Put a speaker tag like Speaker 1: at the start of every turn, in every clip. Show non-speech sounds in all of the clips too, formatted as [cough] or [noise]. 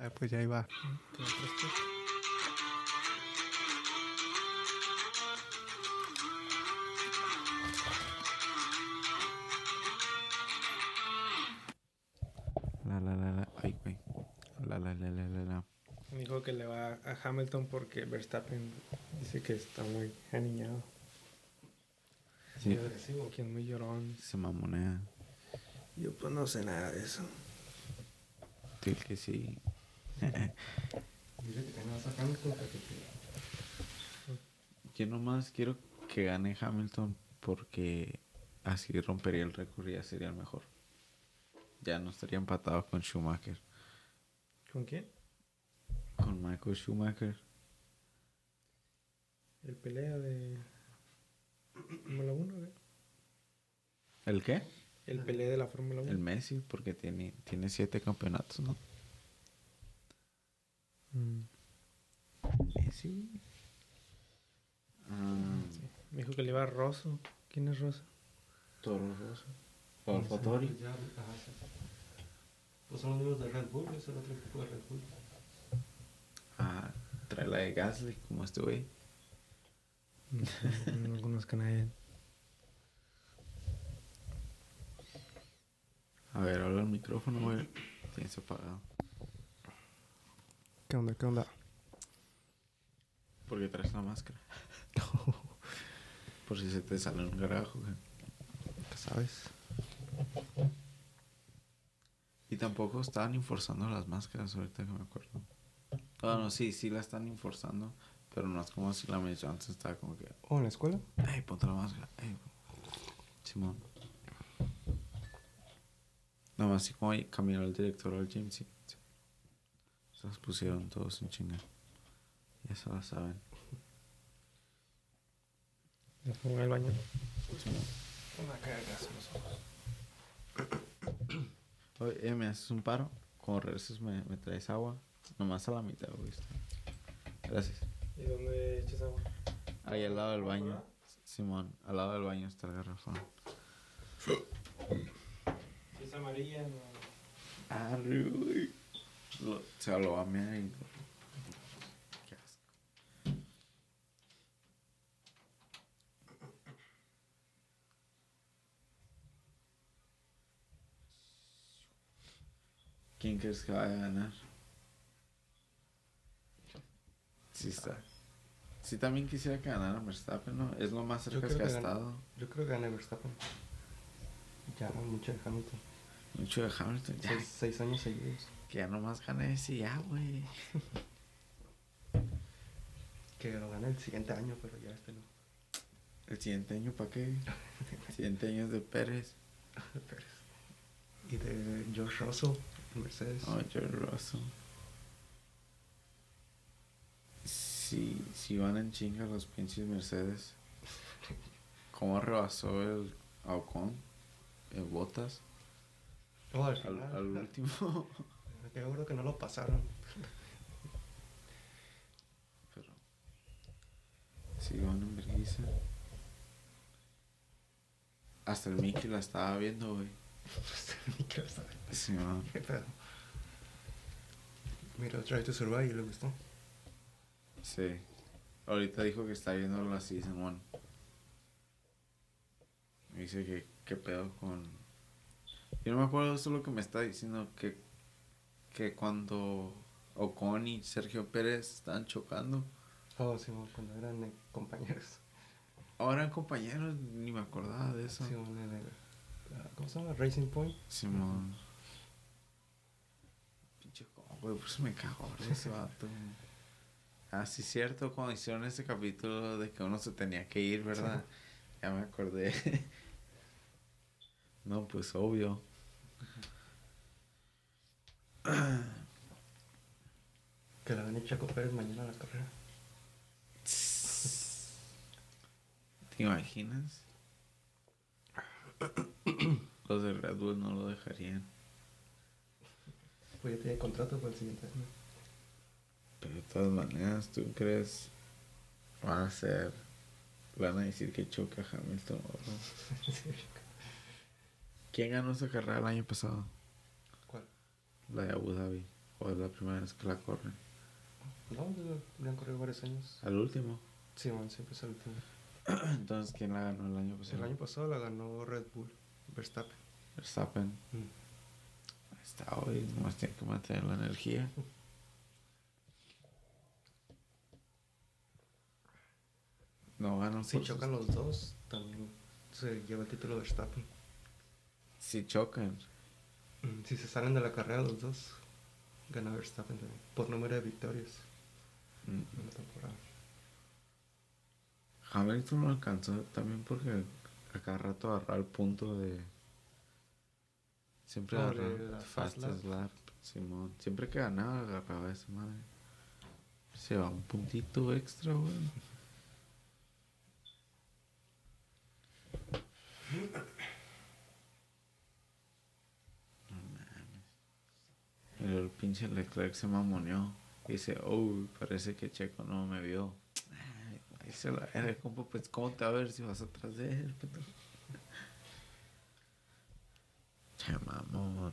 Speaker 1: Ah, pues ya iba. La la la la. Ay, güey. La la la la la la.
Speaker 2: Dijo que le va a Hamilton porque Verstappen dice que está muy aniñado.
Speaker 1: Sí.
Speaker 2: Muy agresivo, que es muy llorón.
Speaker 1: Se mamonea.
Speaker 2: Yo pues no sé nada de eso.
Speaker 1: Dile que sí. [laughs] Yo nomás quiero que gane Hamilton porque así rompería el récord y ya sería el mejor. Ya no estaría empatado con Schumacher.
Speaker 2: ¿Con quién?
Speaker 1: Con Michael Schumacher.
Speaker 2: El pelea de Fórmula 1, ¿eh?
Speaker 1: ¿El qué?
Speaker 2: El pelea de la Fórmula 1.
Speaker 1: El Messi, porque tiene, tiene siete campeonatos, ¿no?
Speaker 2: Mm,
Speaker 1: Messi. Ah,
Speaker 2: Me dijo que le iba a Rosso. ¿Quién es Rosso?
Speaker 1: Toro Rosso. O AlphaTauri.
Speaker 3: Pues sí. Pues son los mismos de Red Bull, es el otro equipo de Red Bull.
Speaker 1: Ah, trae la de Gasly, como este güey.
Speaker 2: No, no conozco a nadie.
Speaker 1: A ver, habla el micrófono, güey. Tienes apagado.
Speaker 2: ¿Qué onda? ¿Qué onda?
Speaker 1: Porque traes la máscara. [laughs] Por si se te sale un garajo, güey.
Speaker 2: ¿Qué sabes?
Speaker 1: Y tampoco estaban enforzando las máscaras ahorita que me acuerdo. Ah, no, sí, sí la están enforzando. Pero no es como si la mencionó antes estaba como que,
Speaker 2: ¿O en la escuela?
Speaker 1: ¡Ey, ponte la máscara! ¡Ey! Simón. Nada más así como ahí caminó el director al gym, sí. Las pusieron todos en chinga. Ya se la saben.
Speaker 2: Me pongo en el baño.
Speaker 1: Simón.
Speaker 2: Una cagas los ojos. [clears throat]
Speaker 1: Oye, eh, me haces un paro. Como regreses me, me traes agua. Nomás a la mitad, ¿viste? Gracias.
Speaker 2: ¿Y dónde echas agua?
Speaker 1: Ahí al lado del baño. Simón, al lado del baño está el garrafón.
Speaker 2: Si es amarilla, no.
Speaker 1: Güey. Lo- Se lo va a y... Qué asco. ¿Quién crees que vaya a ganar? Sí está. Sí también quisiera que ganara Verstappen, ¿no? Es lo más cerca que ha estado.
Speaker 3: yo creo que gana Verstappen. Ya, mucho de Hamilton.
Speaker 1: Mucho de Hamilton. Ya,
Speaker 3: Seis, seis años seguidos.
Speaker 1: Que ya nomás gane ese y ya, güey. [laughs]
Speaker 3: Que lo gana el siguiente año, pero ya este no.
Speaker 1: ¿El siguiente año para qué? El [laughs] siguiente año es de Pérez.
Speaker 3: Pérez. Y de George Russell, Mercedes.
Speaker 1: Oh, George Russell. Si, si van en chinga los pinches Mercedes. [laughs] ¿Cómo rebasó el a Ocon? El Botas.
Speaker 3: Oh, al
Speaker 1: Al, al último.
Speaker 3: Quedé seguro que no lo pasaron.
Speaker 1: Pero. Sí, van en vergüenza. Hasta el Mickey la estaba viendo, güey.
Speaker 3: Ni quiero saber.
Speaker 1: Sí, man.
Speaker 3: ¿Qué pedo? Mira, Try to Survive y le gustó.
Speaker 1: Sí. Ahorita dijo que está viendo la Season 1. Me dice que qué pedo con... Yo no me acuerdo eso es lo que me está diciendo, que, que cuando Ocon y Sergio Pérez estaban chocando,
Speaker 3: Oh, sí, cuando eran eh, compañeros.
Speaker 1: ahora eran compañeros, ni me acordaba de eso.
Speaker 3: Sí, en el, ah, ¿Cómo se llama? Racing Point.
Speaker 1: Simón. Pinche güey, por eso me cago de ese vato. Ah, sí, cierto, cuando hicieron ese capítulo de que uno se tenía que ir, ¿verdad? Ya me acordé. [laughs] no, pues obvio. [clears throat]
Speaker 3: Que la gane Chaco Pérez mañana la carrera. [sniffs]
Speaker 1: ¿Te imaginas? [clears throat] Los de Red Bull no lo dejarían.
Speaker 3: Pues ya tiene contrato para el siguiente año.
Speaker 1: Pero de todas maneras, ¿tú crees? Van a ser. Van a decir que choca Hamilton no. [laughs] ¿Quién ganó esa carrera el año pasado? La de Abu Dhabi. ¿O es la primera vez que la corren?
Speaker 3: No, ya han corrido varios años.
Speaker 1: Al último.
Speaker 3: Sí, man, siempre es el último. [clears throat]
Speaker 1: Entonces, ¿quién la ganó el año pasado?
Speaker 3: El año pasado la ganó Red Bull, Verstappen.
Speaker 1: Verstappen.
Speaker 3: Mm.
Speaker 1: Ahí está hoy, nomás tiene que mantener la energía. [laughs] No ganan
Speaker 3: Si
Speaker 1: por
Speaker 3: chocan los dos, también se lleva el título Verstappen.
Speaker 1: Si chocan.
Speaker 3: Mm, Si se salen de la carrera los dos, gana Verstappen también, por número de victorias
Speaker 1: mm,
Speaker 3: en la temporada.
Speaker 1: Hamilton lo alcanzó también porque a cada rato agarraba el punto de. Siempre agarraba
Speaker 3: fast
Speaker 1: fastest lap. Simón. Siempre que ganaba agarraba esa madre. Se va un puntito extra, güey. [laughs] No mames. Y luego el pinche Leclerc se mamoneó. Y dice, oh, parece que Checo no me vio. Ahí se la era, compa, pues cómo te va a ver si vas atrás de él? Che, mamón.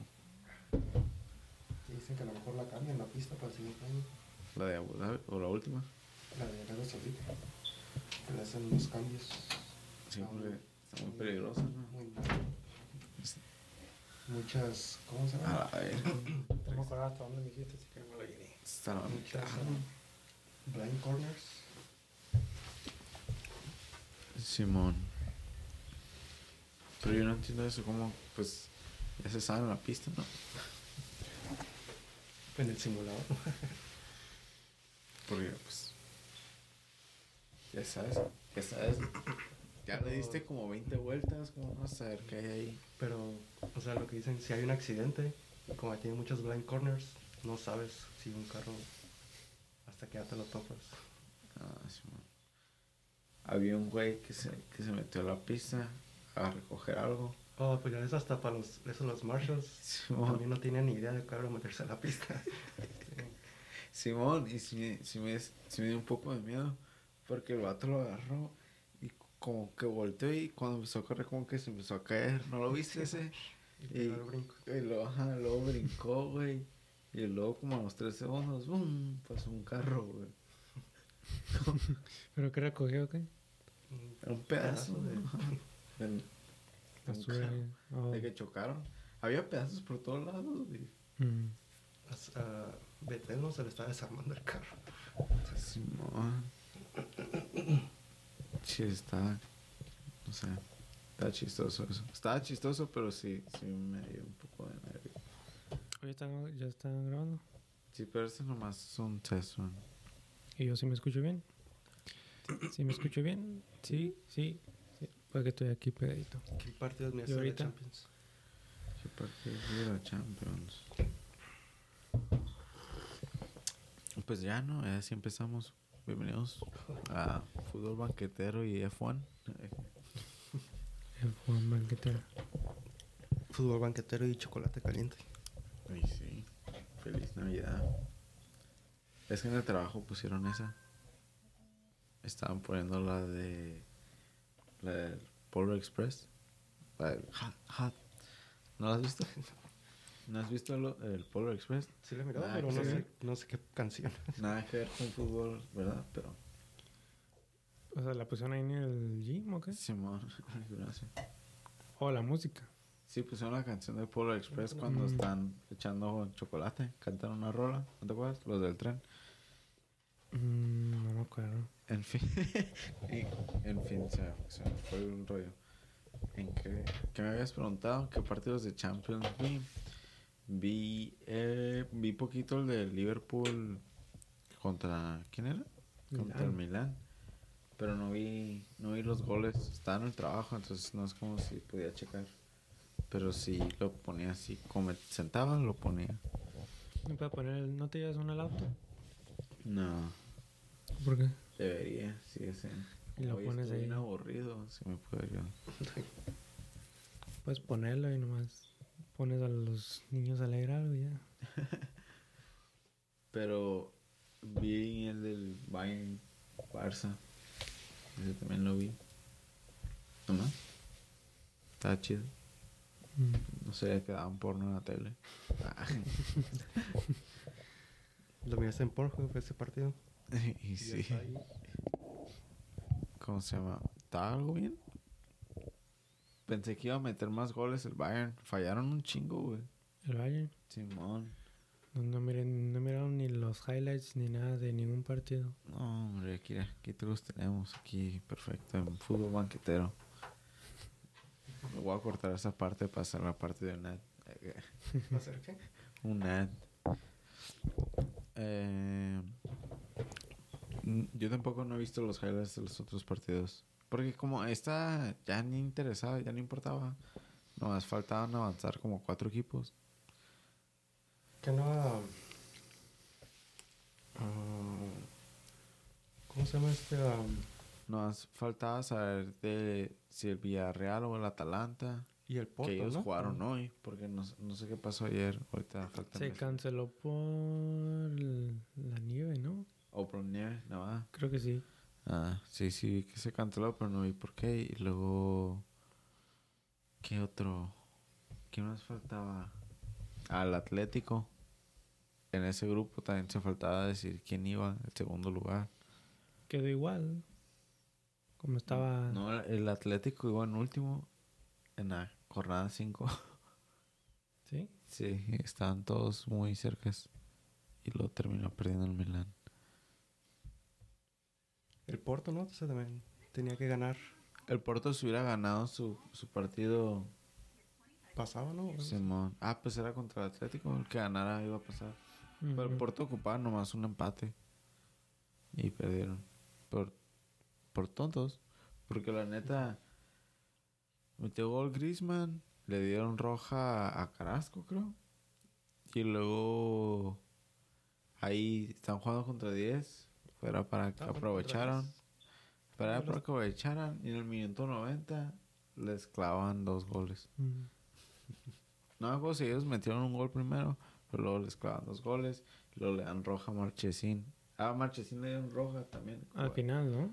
Speaker 3: Dicen que a lo mejor la cambian la pista para el siguiente año,
Speaker 1: La de Abu Dhabi, o la última.
Speaker 3: la de Arabia Saudita. Que le hacen unos cambios.
Speaker 1: Sí, porque está muy peligrosa, ¿no?
Speaker 3: Muy mal. Muchas, ¿cómo se
Speaker 1: A
Speaker 3: llama?
Speaker 1: la ver.
Speaker 2: No me acuerdo hasta dónde me dijiste, así que no me lo llené.
Speaker 3: Muchas
Speaker 1: mitad.
Speaker 3: uh, blind corners.
Speaker 1: Simón. Pero yo no entiendo eso, como, pues, ya se sabe en la pista, ¿no?
Speaker 3: En el simulador.
Speaker 1: Porque, pues, ya sabes, ya sabes. Ya le diste como 20 vueltas, vas a saber qué hay ahí?
Speaker 3: Pero, o sea, lo que dicen, si hay un accidente, como tiene muchos blind corners, no sabes si un carro hasta que ya te lo topas.
Speaker 1: Ah, Simón. Había un güey que se, que se metió a la pista a recoger algo.
Speaker 3: Oh, pues ya es hasta para los, esos los marshals. [laughs]
Speaker 1: Simón.
Speaker 3: También no tienen ni idea de carro meterse a la pista. Sí. [laughs]
Speaker 1: Simón, y si me, si me, si me dio un poco de miedo, porque el vato lo agarró como que volteó y cuando empezó a correr como que se empezó a caer, ¿no lo viste ese?
Speaker 3: Y
Speaker 1: Y, y luego, ajá, luego brincó, güey, y luego como a los tres segundos, ¡bum! pasó un carro, güey.
Speaker 2: ¿Pero qué recogió qué?
Speaker 3: Un
Speaker 1: Era un pedazo,
Speaker 3: de-
Speaker 1: de, [laughs] de carro,
Speaker 2: Oh.
Speaker 1: de que chocaron. Había pedazos por todos lados, güey.
Speaker 2: Mm.
Speaker 3: A, a Betel no se le está desarmando el carro.
Speaker 1: Simón. Sí, está. No sé. Está chistoso eso. Estaba chistoso, pero sí, sí me dio un poco de nervio.
Speaker 2: Oye, ¿están- ¿ya están grabando?
Speaker 1: Sí, pero este nomás es un test run.
Speaker 2: ¿Y yo sí me escucho bien? ¿Sí me escucho bien? Sí, sí. sí. Porque estoy aquí pegadito.
Speaker 3: ¿Qué partidos me
Speaker 2: ¿Y
Speaker 3: hace de
Speaker 2: ahorita?
Speaker 3: Champions?
Speaker 1: ¿Qué partido de la Champions? Pues ya, ¿no? Ya sí empezamos. Bienvenidos a Fútbol Banquetero y F1.
Speaker 2: El Juan Banquetero.
Speaker 3: Fútbol banquetero y chocolate caliente.
Speaker 1: Ay, sí. Feliz Navidad. Es que en el trabajo pusieron esa. Estaban poniendo la de. La del Polar Express. La del Hot. Hot. ¿No la has visto? [laughs] ¿No has visto lo- el Polar Express?
Speaker 3: Sí, le he mirado, pero no sé, no sé qué canción.
Speaker 1: Nada que ver con fútbol, ¿verdad? Pero.
Speaker 2: O sea, ¿la pusieron ahí en el gym o qué?
Speaker 1: Simón, [laughs] gracias.
Speaker 2: O la música.
Speaker 1: Sí, pusieron la canción de Polar Express cuando
Speaker 2: Mm.
Speaker 1: están echando chocolate. Cantan una rola. ¿No te acuerdas? Los del tren.
Speaker 2: Mm, no me acuerdo.
Speaker 1: En fin, [laughs] y- en fin, se, se me fue un rollo. ¿En qué, qué me habías preguntado? ¿Qué partidos de Champions vi? Vi, eh, vi poquito el de Liverpool contra... ¿Quién era? Contra el Milán. Pero no vi, no vi los goles. Estaba en el trabajo, entonces no es como si podía checar. Pero sí lo ponía así, como me sentaba, lo ponía.
Speaker 2: ¿Me puedo poner el... ¿No te llevas uno al auto?
Speaker 1: No,
Speaker 2: ¿Por qué?
Speaker 1: debería, sí, ese.
Speaker 2: Y lo
Speaker 1: Hoy
Speaker 2: pones
Speaker 1: estoy
Speaker 2: ahí.
Speaker 1: bien aburrido, si me puede ayudar.
Speaker 2: Puedes ponerlo y nomás pones a los niños a leer algo ya. [laughs]
Speaker 1: Pero vi el del Bayern Barça. Ese también lo vi. Nomás. Estaba chido.
Speaker 2: Mm.
Speaker 1: No sé, quedaban porno en la tele. [laughs]
Speaker 3: Lo miraste en Pornhub ese partido. [laughs]
Speaker 1: y
Speaker 3: Y
Speaker 1: sí.
Speaker 3: está.
Speaker 1: ¿Cómo se llama? ¿Estaba algo bien? Pensé que iba a meter más goles el Bayern. Fallaron un chingo, güey.
Speaker 2: El Bayern.
Speaker 1: Simón.
Speaker 2: No, no, miren, no miraron ni los highlights ni nada de ningún partido.
Speaker 1: No, hombre, aquí, aquí te los tenemos. Aquí, perfecto, en fútbol banquetero. Voy a cortar esa parte para hacer la parte de un ad. [laughs]
Speaker 3: ¿Va a ser qué?
Speaker 1: Un ad. Eh, yo tampoco no he visto los highlights de los otros partidos. Porque como esta ya ni interesaba, ya no importaba. Nomás faltaban avanzar como cuatro equipos.
Speaker 3: Que no. ah, ah, ¿Cómo se llama este? ah,
Speaker 1: Nomás faltaba saber de si el Villarreal o el Atalanta.
Speaker 3: y el Porto.
Speaker 1: que ellos
Speaker 3: ¿no?
Speaker 1: jugaron hoy. Porque no, no sé qué pasó ayer. Ahorita falta
Speaker 2: Se canceló por la nieve, ¿no?
Speaker 1: O por nieve, nada.
Speaker 2: Creo que sí.
Speaker 1: Ah, sí, sí, vi que se canceló, pero no vi por qué. Y luego. ¿Qué otro? ¿Qué más faltaba? Al Atlético. En ese grupo también se faltaba decir quién iba en segundo lugar.
Speaker 2: Quedó igual. Como estaba.
Speaker 1: No, el Atlético iba en último en la jornada 5.
Speaker 2: ¿Sí?
Speaker 1: sí, estaban todos muy cercas. Y luego terminó perdiendo el Milán.
Speaker 3: El Porto, ¿no? Entonces también tenía que ganar.
Speaker 1: El Porto si hubiera ganado su, su partido
Speaker 3: Pasaba, ¿no?
Speaker 1: Simón. Ah, pues era contra el Atlético. El que ganara iba a pasar. Pero el. Porto ocupaba nomás un empate. Y perdieron. Por, por tontos. Porque la neta. Metió gol Griezmann. Le dieron roja a Carrasco, creo. Y luego. Ahí están jugando contra 10. Era para que
Speaker 3: Ah, contra
Speaker 1: Pero era
Speaker 3: Bueno,
Speaker 1: para que aprovecharan. Y en el minuto 90 les clavan dos goles. No me acuerdo si ellos metieron un gol primero, pero luego les clavan dos goles. Y luego le dan roja a Marchesín. Ah, Marchesín le dieron roja también.
Speaker 2: Al final, ¿no?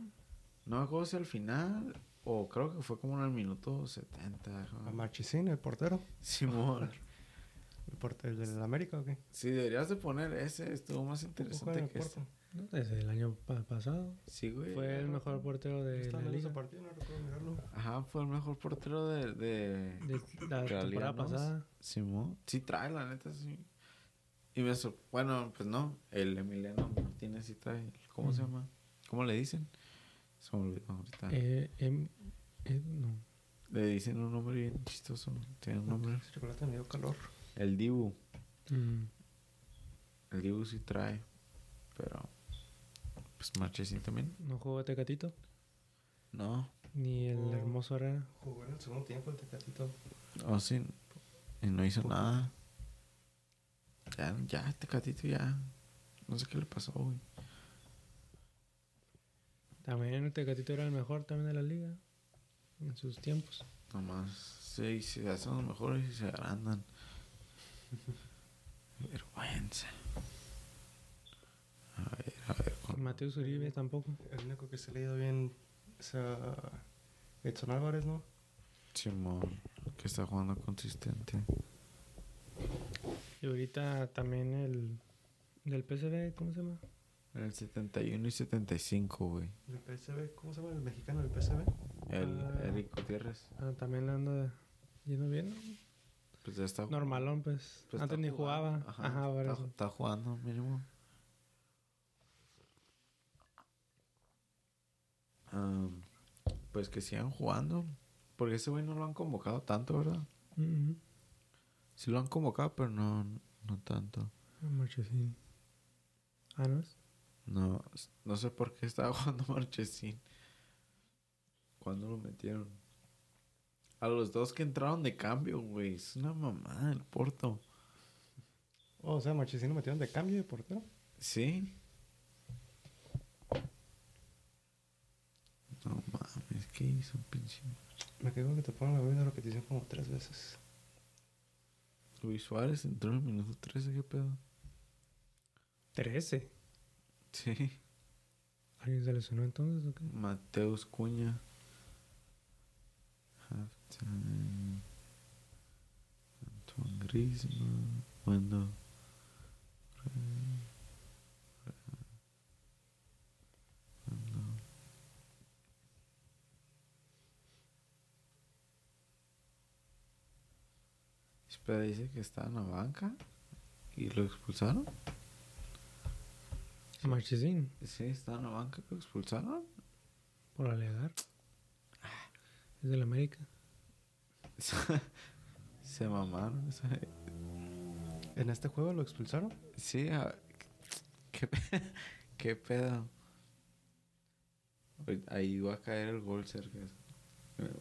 Speaker 1: No me acuerdo si al final o creo que fue como en el minuto 70.
Speaker 3: A Marchesín, el portero.
Speaker 1: Simón. [laughs]
Speaker 3: ¿El portero del América o qué?
Speaker 1: Sí, deberías de poner ese. Estuvo más interesante que este.
Speaker 2: Desde el año pa- pasado.
Speaker 1: Sí, güey.
Speaker 2: Fue el mejor portero de la liga.
Speaker 3: partido, no recuerdo mirarlo.
Speaker 1: Ajá, fue el mejor portero de... de...
Speaker 2: De la
Speaker 1: liga
Speaker 2: temporada
Speaker 1: nos-
Speaker 2: pasada.
Speaker 1: Simón. Sí trae, la neta, sí. Y me Bueno, pues no. El Emiliano Martínez sí trae. ¿Cómo se
Speaker 2: Ujú.
Speaker 1: llama? ¿Cómo le dicen? Se me olvidó ahorita.
Speaker 2: Eh, em- eh, no.
Speaker 1: Le dicen un nombre bien chistoso. Tiene un nombre.
Speaker 3: Chocolate me dio calor.
Speaker 1: El Dibu.
Speaker 2: Mm.
Speaker 1: El Dibu sí trae. Pero. Pues Marchesín también.
Speaker 2: No jugó Tecatito.
Speaker 1: No.
Speaker 2: Ni el
Speaker 3: Oh.
Speaker 2: hermoso Herrera.
Speaker 3: Jugó en el segundo tiempo el Tecatito.
Speaker 1: Oh, sí. Y no hizo nada. Ya, ya, este catito ya. No sé qué le pasó, güey.
Speaker 2: También el Tecatito era el mejor también de la liga. En sus tiempos.
Speaker 1: Nomás. Sí, se hacen los mejores y se agrandan. [laughs] Vergüenza. A ver,
Speaker 2: Mateus Uribe tampoco.
Speaker 3: El único que se le ha ido bien es a Edson Álvarez, ¿no?
Speaker 1: Simón, que está jugando consistente.
Speaker 2: Y ahorita también el del PSV, ¿cómo se llama?
Speaker 1: En el 71 y 75, güey.
Speaker 3: El PSV, ¿cómo se llama el mexicano del PSV?
Speaker 1: El
Speaker 2: Ah.
Speaker 1: Eric Gutiérrez.
Speaker 2: Ah, también le anda yendo bien. ¿no?
Speaker 1: Pues ya está
Speaker 2: Normalón, pues.
Speaker 1: pues
Speaker 2: Antes ni
Speaker 1: jugando.
Speaker 2: jugaba. Ajá, por
Speaker 1: está,
Speaker 2: eso.
Speaker 1: está jugando, mínimo. Am, pues que sigan jugando. Porque ese güey no lo han convocado tanto, ¿verdad? Sí lo han convocado, pero no, no tanto.
Speaker 2: Marchesín. Ah, ¿no es?
Speaker 1: No, no sé por qué estaba [laughs] jugando Marchesín. ¿Cuándo lo metieron? A los dos que entraron de cambio, güey. Es una mamada el Porto.
Speaker 3: Oh, o sea, Marchesín lo metieron de cambio de portero.
Speaker 1: ¿Sí? No mames, ¿qué hizo, pinche?
Speaker 3: Me quedo que te ponen la misma repetición como tres veces.
Speaker 1: Luis Suárez entró en el minuto 13, ¿qué pedo?
Speaker 2: 13.
Speaker 1: Sí.
Speaker 2: ¿Alguien se lesionó entonces o qué?
Speaker 1: Mateus Cuña. Halftime. Antoine Griezmann. Cuando. Espera, dice que está en la banca y lo expulsaron.
Speaker 2: Marchesín,
Speaker 1: Sí, está en la banca, lo expulsaron.
Speaker 2: por alegar. Es del América. [laughs]
Speaker 1: Se mamaron.
Speaker 3: ¿En este juego lo expulsaron?
Speaker 1: Sí, a- ¿qué, pe- [laughs] qué pedo. Ahí va a caer el gol cerca.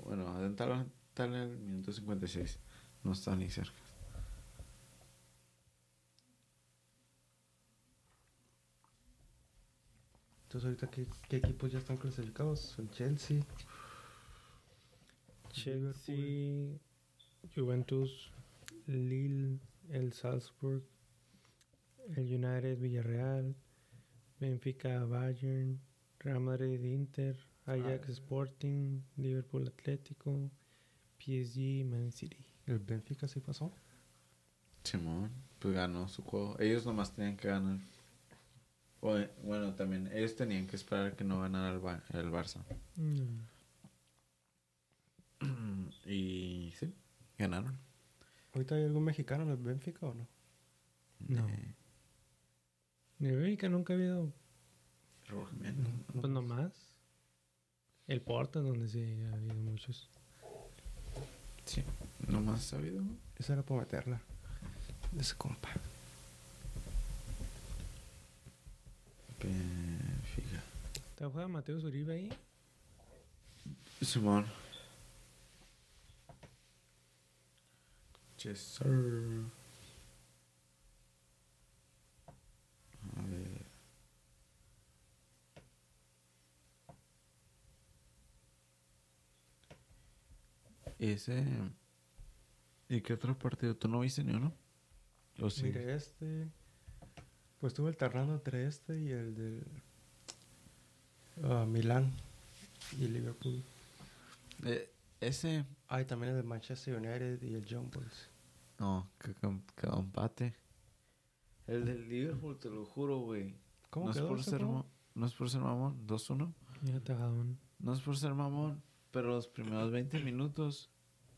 Speaker 1: Bueno, adentro está en el minuto 56. No está ni cerca.
Speaker 3: Entonces, ahorita, ¿qué, qué equipos ya están clasificados? El Chelsea.
Speaker 2: Chelsea, Juventus, Lille, el Salzburg, el United, Villarreal, Benfica, Bayern, Real Madrid, Inter, Ajax,
Speaker 3: Ah.
Speaker 2: Sporting, Liverpool, Atlético, PSG, Man City.
Speaker 3: El Benfica sí pasó.
Speaker 1: Simón, pues ganó su juego. Ellos nomás tenían que ganar. O, bueno, también ellos tenían que esperar que no ganara el, Ba- el Barça.
Speaker 2: Mm.
Speaker 1: Y sí, ganaron.
Speaker 3: ¿Ahorita hay algún mexicano en el Benfica o no?
Speaker 2: No.
Speaker 1: Eh,
Speaker 2: En el Benfica nunca ha habido.
Speaker 3: No.
Speaker 2: pues nomás. El Porto, donde sí ha habido muchos.
Speaker 1: Sí, nomás sabido.
Speaker 3: Esa era para meterla. De ese compa.
Speaker 1: Benfica.
Speaker 2: ¿Te juega Mateo Uribe ahí?
Speaker 1: Simón. Yes, sir. A ver. Ese. ¿Y qué otro partido? ¿Tú no viste ni uno? ¿O sí?
Speaker 3: Mire, este. Pues estuve alternando entre este y el del. ah, Milán y Liverpool.
Speaker 1: Eh, ese.
Speaker 3: Ah, y también el de Manchester United y el Young Boys.
Speaker 1: No, que que- empate. El del Liverpool, te lo juro, güey.
Speaker 3: ¿Cómo
Speaker 1: no es por ser No es por ser mamón, 2-1.
Speaker 2: Ya te un...
Speaker 1: No es por ser mamón, pero los primeros 20 minutos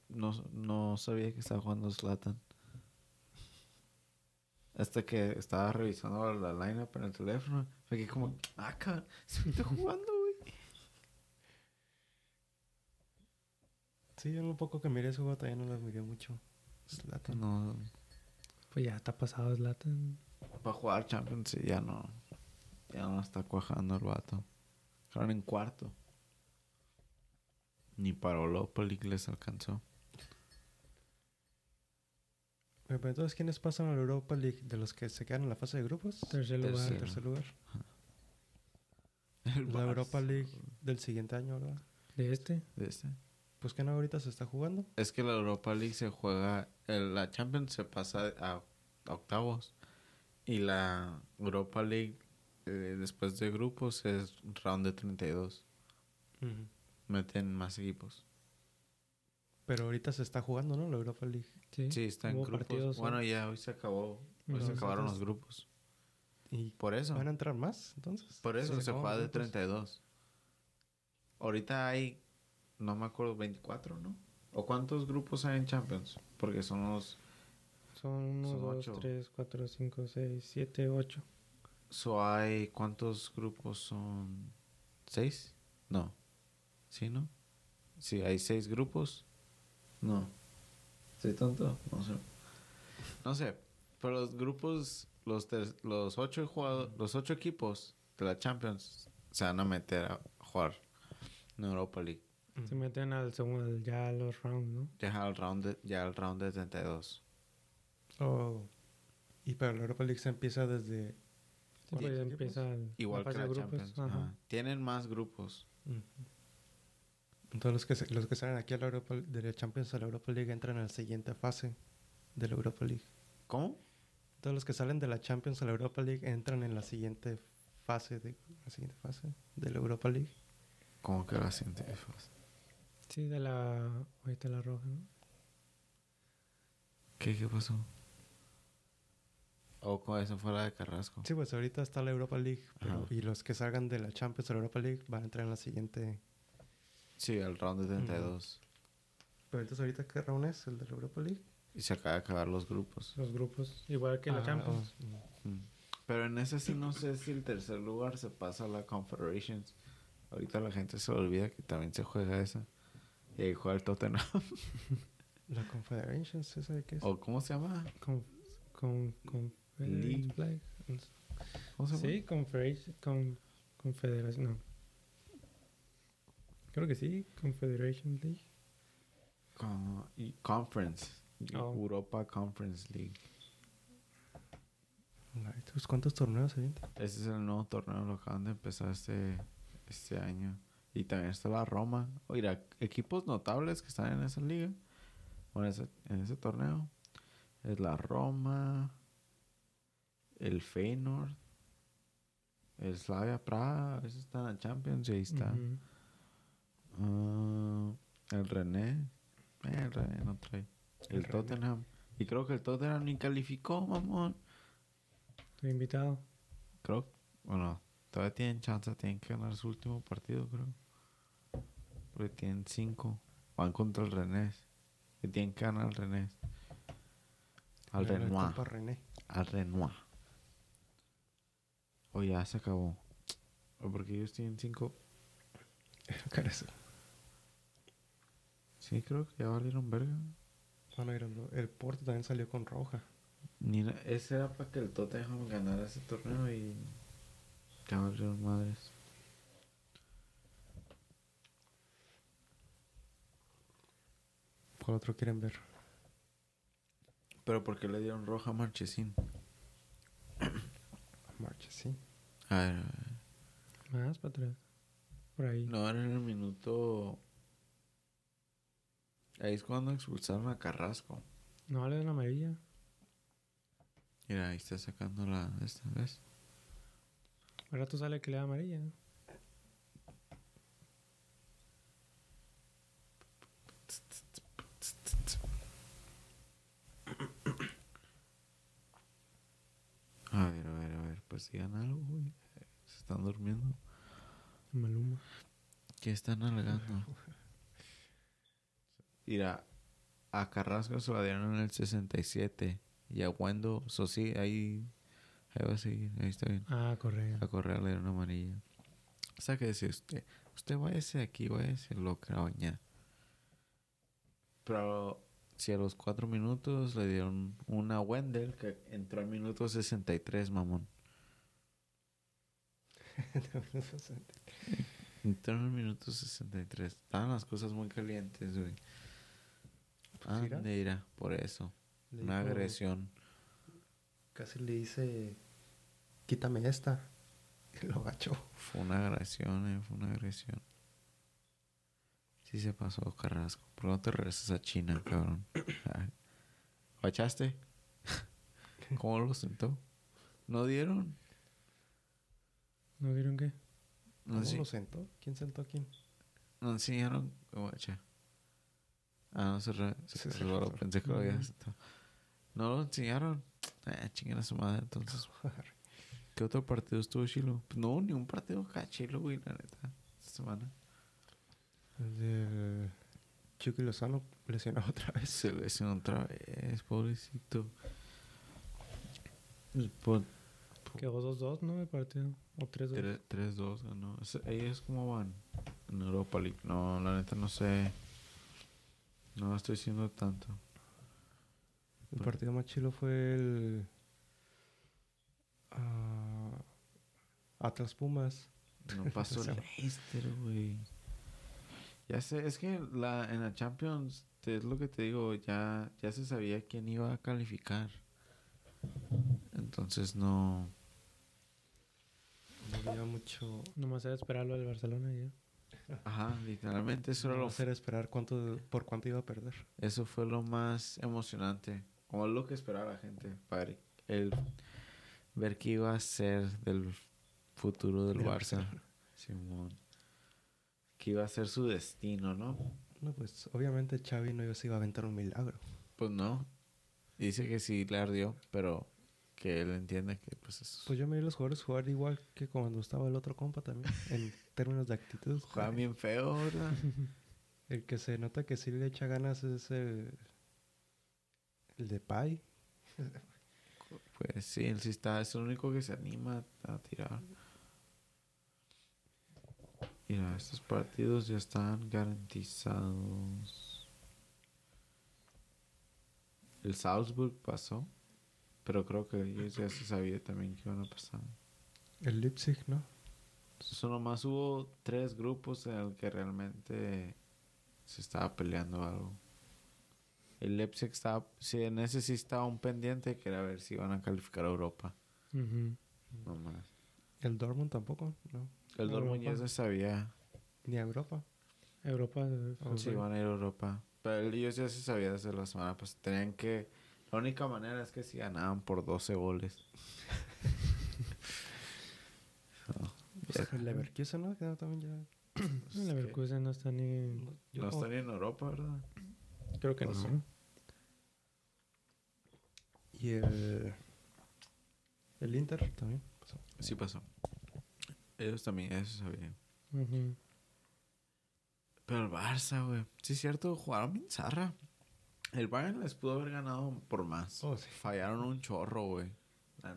Speaker 1: no, no sabía que estaba jugando Zlatan. Hasta que estaba revisando la lineup en el teléfono, me quedé como, ah, cabrón, se está jugando, güey.
Speaker 3: Sí, yo lo poco que miré ese juego también no lo miré mucho. Zlatan.
Speaker 1: No,
Speaker 2: Pues ya está pasado Zlatan.
Speaker 1: para jugar Champions sí, ya no, ya no está cuajando el vato. Quedaron en cuarto. Ni para Europa League les alcanzó.
Speaker 3: Entonces, ¿quiénes pasan a la Europa League? ¿De los que se quedan en la fase de grupos?
Speaker 2: Tercer lugar.
Speaker 1: Tercero.
Speaker 3: Tercer lugar. La. Europa League del siguiente año, ¿verdad?
Speaker 2: De este.
Speaker 1: De este.
Speaker 3: Pues que no ahorita se está jugando.
Speaker 1: Es que la Europa League se juega, el- la Champions se pasa a, a octavos y la Europa League eh, después de grupos es round de 32. Meten más equipos.
Speaker 3: Pero ahorita se está jugando, ¿no? La Europa League.
Speaker 2: Sí.
Speaker 1: Sí, está en grupos.
Speaker 2: partidos,
Speaker 1: bueno,
Speaker 2: ¿no?
Speaker 1: ya hoy se acabó. Hoy se
Speaker 2: Entonces,
Speaker 1: acabaron los
Speaker 3: entonces-
Speaker 1: grupos.
Speaker 3: ¿Y
Speaker 1: Por eso.
Speaker 3: van a entrar más, entonces?
Speaker 1: Por eso se
Speaker 3: acabaron
Speaker 1: juega de
Speaker 3: los grupos.
Speaker 1: 32. Ahorita hay, no me acuerdo, 24, ¿no? ¿O cuántos grupos hay en Champions? Porque son los...
Speaker 2: Son 1,
Speaker 1: Son
Speaker 2: 2,
Speaker 1: ocho.
Speaker 2: 3, 4, 5, 6, 7, 8.
Speaker 1: So hay, ¿cuántos grupos son? ¿Seis? No. ¿Sí, no? Sí, hay seis grupos. No. ¿Soy tonto? No sé. No sé. Pero los grupos, los, ter- los, ocho jugado- los ocho equipos de la Champions se van a meter a jugar en Europa League.
Speaker 2: Se meten al segundo, ya a los rounds, ¿no?
Speaker 1: Ya al round de, ya al round de 32.
Speaker 3: Oh. Y para la Europa League se empieza desde...
Speaker 2: Sí, empieza el-
Speaker 1: Igual que la
Speaker 2: de grupos.
Speaker 1: Champions.
Speaker 2: Ajá.
Speaker 1: Ajá. Tienen más grupos.
Speaker 3: Entonces los que, se- los que salen aquí a la Europa, de la Champions a la Europa League entran a la siguiente fase de la Europa League.
Speaker 1: ¿Cómo?
Speaker 3: Todos los que salen de la Champions a la Europa League entran en la siguiente fase de la siguiente fase de la Europa League.
Speaker 1: ¿Cómo que la siguiente fase?
Speaker 2: Sí, de la. Ahorita la roja, ¿no?
Speaker 1: ¿Qué, qué pasó? O con eso fue la de Carrasco.
Speaker 3: Sí, pues ahorita está la Europa League pero- y los que salgan de la Champions a la Europa League van a entrar en la siguiente.
Speaker 1: Sí, el round de 32.
Speaker 3: Pero entonces ahorita qué round es el de la Europa League?
Speaker 1: Y se acaba de acabar los grupos.
Speaker 2: Los grupos, igual que la
Speaker 3: Ah,
Speaker 2: Champions.
Speaker 3: oh,
Speaker 1: Mm. Pero en ese sí no sé si el tercer lugar se pasa a la Confederations. Ahorita la gente se olvida que también se juega esa. Y ahí juega el Tottenham. [laughs]
Speaker 3: La Confederations, ¿esa de qué es?
Speaker 1: ¿O cómo se llama?
Speaker 2: Con, con, con
Speaker 1: League. ¿Cómo se llama?
Speaker 2: Sí, Confederation. Con, Confederación. No. Creo que sí, Confederation League.
Speaker 1: Con- y Conference.
Speaker 2: Oh.
Speaker 1: Europa Conference League.
Speaker 3: Ay, ¿tú ¿Cuántos torneos avientan?
Speaker 1: Ese es el nuevo torneo, lo acaban de empezar este, este año. Y también está la Roma. Oiga, equipos notables que están en esa liga. Bueno, ese- en ese torneo. Es la Roma. El Feyenoord. El Slavia Praga. A veces están en Champions y ahí está.
Speaker 2: Ujú.
Speaker 1: Ah, el René. Eh, el René no trae. El,
Speaker 3: El René.
Speaker 1: Tottenham. Y creo que el Tottenham ni calificó, mamón.
Speaker 2: Estoy invitado.
Speaker 1: Creo, bueno, todavía tienen chance, tienen que ganar su último partido, creo. Porque tienen cinco. Van contra el Renés. Que tienen que ganar al Renés. Al Renoir.
Speaker 3: René.
Speaker 1: Al Renoir. O ya se acabó. O porque ellos tienen cinco. [laughs] Sí, creo que ya valieron verga.
Speaker 3: Ir al- el Porto también salió con roja.
Speaker 1: Mira, ese era para que el Tottenham ganara ese torneo y. Ya valieron madres.
Speaker 3: ¿Cuál otro quieren ver?
Speaker 1: Pero ¿por qué le dieron roja a Marchesín? A ver, a ver.
Speaker 2: Más para atrás. Por ahí.
Speaker 1: No, era en el minuto. Ahí es cuando expulsaron a Carrasco.
Speaker 2: No, le dan amarilla.
Speaker 1: Mira, ahí está sacando la. Esta vez.
Speaker 2: Ahora tú sale que le da amarilla.
Speaker 1: A ver, a ver, a ver. Pues digan algo, güey. Se están durmiendo.
Speaker 2: Maluma.
Speaker 1: ¿Qué están alegando? [laughs] Mira, a Carrasco se la dieron en el 67. Y a Wendo, eso sí, ahí. Ahí va a seguir. Ahí está bien.
Speaker 2: Ah, Correa.
Speaker 1: A Correa le dieron amarilla. O sea que decía usted, usted váyase aquí, váyase loca bañar. Pero si a los cuatro minutos le dieron una Wendell que entró al minuto 63, mamón. [laughs] Entró en el minuto 63. Estaban las cosas muy calientes, güey.
Speaker 3: Pues mira.
Speaker 1: Por eso.
Speaker 3: Le
Speaker 1: Una
Speaker 3: dijo-
Speaker 1: agresión.
Speaker 3: Casi le dice, quítame esta. [laughs] Y lo agachó.
Speaker 1: Fue una agresión, eh, fue una agresión. Sí se pasó, Carrasco. ¿Por qué no te regresas a China, cabrón? [clears throat] ¿Guachaste? [laughs] ¿Cómo lo sentó? ¿No dieron?
Speaker 2: ¿No vieron qué?
Speaker 1: No,
Speaker 3: ¿Cómo lo sentó? ¿Quién sentó a quién?
Speaker 1: no enseñaron. Guacha. Ah, no se, re, se
Speaker 3: Sí, se
Speaker 1: resbaló. Pensé que lo había. No lo enseñaron. Eh, chinguen a su madre, entonces. [laughs] ¿Qué otro partido estuvo chilo? Pues no, ni un partido acá chilo, güey, la neta. Esta semana.
Speaker 3: El de Chucky Lozano lesionado [laughs] otra vez.
Speaker 1: Se lesionó otra vez, pobrecito. Pues, por-
Speaker 2: Quedó 2-2, ¿no? El partido. O 3-2.
Speaker 1: Tre- 3-2 ganó. Es- ¿Ellos cómo van? En Europa League. No, la neta no sé. No estoy diciendo tanto.
Speaker 3: El partido más chilo fue el ah, Atlas Pumas.
Speaker 1: No [laughs] pasó el Leicester, güey. Ya sé, es que la, en la Champions, te- es lo que te digo, ya, ya se sabía quién iba a calificar. Entonces no.
Speaker 3: No había mucho.
Speaker 2: Nomás era esperarlo del Barcelona y ya.
Speaker 1: Ajá, literalmente eso era lo
Speaker 3: ser esperar cuánto, por cuánto iba a perder.
Speaker 1: Eso fue lo más emocionante. Como lo que esperaba la gente. Para el ver qué iba a ser del futuro del Barça. Simón. Que iba a ser su destino, ¿no?
Speaker 3: No, pues obviamente Xavi no se iba a aventar un milagro.
Speaker 1: Pues no. Dice que sí le ardió, pero que él entiende que pues es...
Speaker 3: Pues yo me vi a los jugadores jugar igual que cuando estaba el otro compa también, en términos de actitud.
Speaker 1: Juegan bien feo, ¿verdad? [laughs]
Speaker 3: El que se nota que sí le echa ganas es el, El de Pai. [laughs]
Speaker 1: Pues sí, él sí está, es el único que se anima a tirar. Mira, estos partidos ya están garantizados. El Salzburg pasó, pero creo que ellos ya se sabía también que iban a pasar.
Speaker 3: El Leipzig, ¿no?
Speaker 1: Eso nomás hubo tres grupos en el que realmente se estaba peleando algo. El Leipzig estaba, sí, en ese sí estaba un pendiente que era ver si iban a calificar a Europa.
Speaker 2: Ujú.
Speaker 1: Nomás.
Speaker 3: El Dortmund tampoco, ¿no?
Speaker 1: El Dortmund ya se sabía
Speaker 3: Ni a Europa.
Speaker 2: Europa.
Speaker 3: Oh,
Speaker 1: si
Speaker 2: fue-
Speaker 1: iban a ir a Europa. Pero ellos ya se sabía desde la semana, pues tenían que... La única manera es que si ganaban por 12 goles. [laughs] So, ya-
Speaker 3: El Leverkusen, ¿no? Que también ya...
Speaker 1: pues, [clears throat]
Speaker 2: El Leverkusen no está ni.
Speaker 3: Yo
Speaker 1: No
Speaker 3: como-
Speaker 1: están ni en Europa, ¿verdad?
Speaker 2: Creo que
Speaker 1: No
Speaker 2: no.
Speaker 1: sé.
Speaker 3: Y el... El Inter también. pasó.
Speaker 1: Sí pasó. Ellos también se sabían. Pero el Barça, güey. Sí es cierto, jugaron bien zarra. El Bayern les pudo haber ganado por más.
Speaker 3: Oh, sí.
Speaker 1: Fallaron un chorro, güey.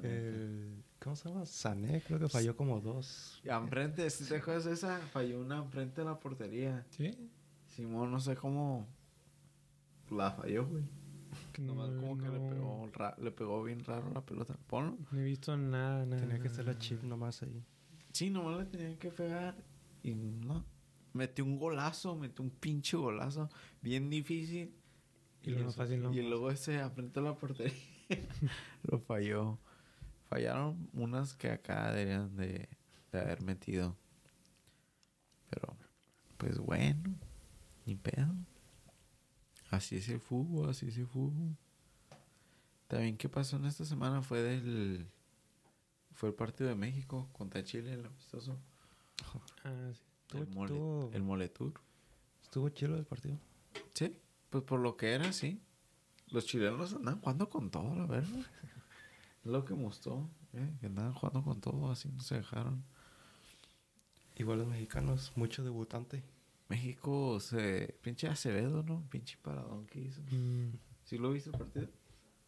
Speaker 3: El... ¿Cómo se llama? Sané, creo que falló como dos.
Speaker 1: Y enfrente, si te acuerdas esa, falló una enfrente de la portería.
Speaker 2: Sí.
Speaker 1: Simón, no sé cómo la falló, güey. Nomás
Speaker 2: No,
Speaker 1: como que le pegó, ra- le pegó bien raro la pelota. Ponlo.
Speaker 2: No he visto nada, nada.
Speaker 3: Tenía que ser la chip nomás ahí.
Speaker 1: Sí, nomás le tenían que pegar. Y no. Metió un golazo, metió un pinche golazo. Bien difícil.
Speaker 2: Y lo más
Speaker 1: eso-
Speaker 2: fácil, ¿no?
Speaker 1: Y luego ese enfrente de la portería [laughs] lo falló. Fallaron unas que acá deberían de, de haber metido. Pero, pues bueno, ni pedo. Así es el fútbol, así es el fútbol. También, ¿qué pasó en esta semana? Fue del. Fue el partido de México contra Chile, el amistoso.
Speaker 2: Ah, sí.
Speaker 1: El, mole,
Speaker 3: tuvo-
Speaker 1: el Moletour.
Speaker 3: Estuvo chilo el partido.
Speaker 1: Sí, pues por lo que era, sí. Los chilenos andan jugando con todo, la verdad. [laughs] Es lo que me gustó, eh, que andaban jugando con todo, así no se dejaron.
Speaker 3: Igual los mexicanos, mucho debutante.
Speaker 1: México se. Pinche Acevedo, ¿no? Pinche paradón que hizo.
Speaker 2: Mm,
Speaker 1: ¿Sí lo viste el partido?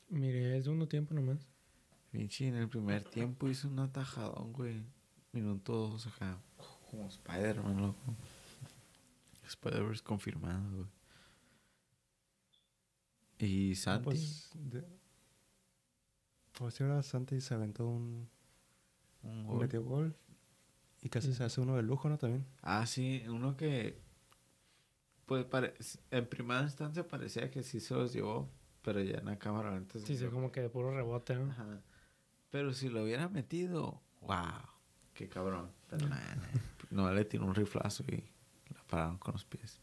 Speaker 2: miré el segundo tiempo nomás.
Speaker 1: Pinche en el primer tiempo hizo un atajadón, güey. Minuto dos acá. Como Spider-Man, loco. Spider-Verse confirmado, güey. Y Santi.
Speaker 3: Pues, de... O sea, ahora Santi se aventó un...
Speaker 1: un gol.
Speaker 3: metió gol. Y casi
Speaker 2: Sí.
Speaker 3: se hace uno de lujo, ¿no? También.
Speaker 1: Ah, sí, uno que. Pues pare- en primera instancia parecía que sí se los llevó, pero ya en la cámara antes.
Speaker 2: Sí, sí, como que de puro rebote, ¿no?
Speaker 1: Ajá. Pero si lo hubiera metido, wow, qué cabrón. Pero nah, nah, no le tiró un riflazo y la pararon con los pies.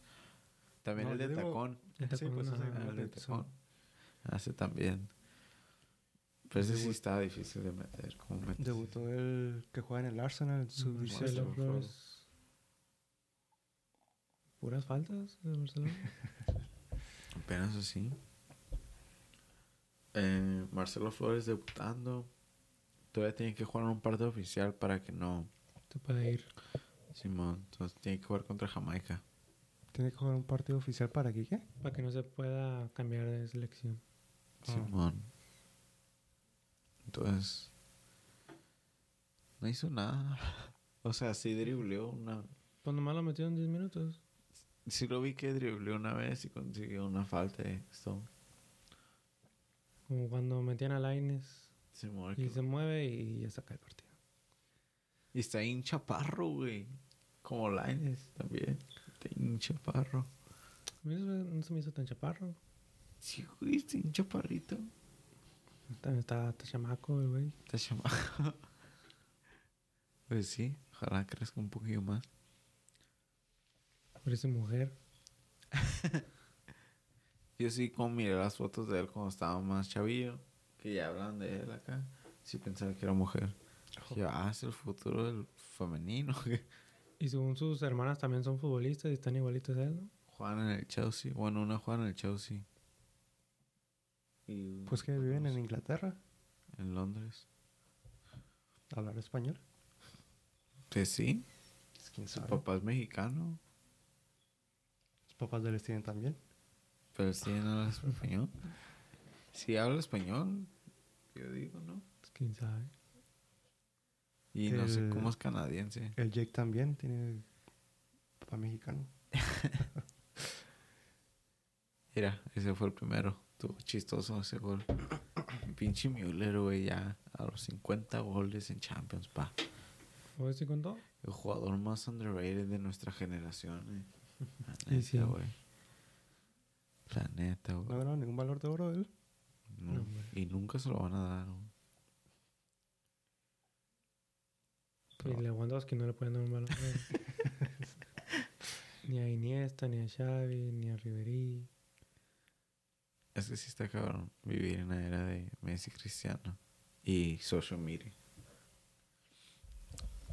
Speaker 1: También
Speaker 3: No,
Speaker 1: el de
Speaker 3: yo digo-
Speaker 1: tacón.
Speaker 2: El
Speaker 3: Sí,
Speaker 2: tacón,
Speaker 3: pues.
Speaker 1: Ah, el
Speaker 3: de tacón.
Speaker 1: tacón. Hace también. Pero ese sí estaba difícil de meter. Como metes-
Speaker 3: Debutó el que juega en el Arsenal, su
Speaker 2: Marcelo
Speaker 1: Marcelo
Speaker 2: Flores. Puras faltas de Barcelona. [laughs]
Speaker 1: Apenas así. Eh, Marcelo Flores debutando. Todavía tiene que jugar un partido oficial para que no.
Speaker 2: Te puede ir.
Speaker 1: Simón, entonces tiene que jugar contra Jamaica.
Speaker 3: Tiene que jugar un partido oficial para ¿qué?
Speaker 2: Para que no se pueda cambiar de selección.
Speaker 1: Simón. Entonces. No hizo nada. [laughs] O sea, sí dribleó una.
Speaker 2: Pues nomás lo metió en 10 minutos.
Speaker 1: Sí lo vi que dribleó una vez y consiguió una falta de esto.
Speaker 2: Como cuando metían a Laines
Speaker 1: Simón.
Speaker 2: y
Speaker 1: que-
Speaker 2: se mueve y ya saca el partido.
Speaker 1: Y está un chaparro, güey. Como Lines también. Está un chaparro.
Speaker 2: A mí no se- se me hizo tan chaparro.
Speaker 1: Sí, güey, está un chaparrito.
Speaker 2: Está, está, está chamaco, el güey.
Speaker 1: Está chamaco. [laughs] Pues sí, ojalá crezca un poquillo más.
Speaker 2: Parece mujer. [laughs]
Speaker 1: Yo sí, como miré las fotos de él cuando estaba más chavillo, que ya hablan de él acá, sí pensaba que era mujer. Yo, ah, es el futuro del femenino. [laughs]
Speaker 2: Y según sus hermanas también son futbolistas y están igualitos a él, ¿no?
Speaker 1: Juegan en el Chelsea. Bueno, una juega en el Chelsea. Y
Speaker 3: Pues que viven en Inglaterra.
Speaker 1: en Londres.
Speaker 3: Hablar español.
Speaker 1: Pues sí,
Speaker 3: Pues, ¿Quién
Speaker 1: su papá es mexicano,
Speaker 3: Los papás de él tienen también.
Speaker 1: pero sí no es español. Si habla español, yo digo, ¿no?
Speaker 2: Pues, quién sabe.
Speaker 1: Y no sé cómo es canadiense.
Speaker 3: El Jake también tiene papá mexicano. [laughs]
Speaker 1: Mira, ese fue el primero. Estuvo chistoso ese gol. [clears throat] Pinche Müller, güey, ya a los 50 goles en Champions, pa.
Speaker 2: ¿O este contó?
Speaker 1: El jugador más underrated de nuestra generación, eh. La [laughs]
Speaker 2: sí.
Speaker 1: neta, güey. La neta,
Speaker 3: No
Speaker 1: güey.
Speaker 3: ha ganado ningún valor de oro él.
Speaker 1: No,
Speaker 2: No, hombre.
Speaker 1: y nunca se lo van a dar, güey.
Speaker 2: Y Lewandowski no le pueden dar un balón. [laughs] ni a Iniesta, ni a Xavi, ni a Ribery.
Speaker 1: Es que sí está cabrón vivir en la era de Messi Cristiano y social media.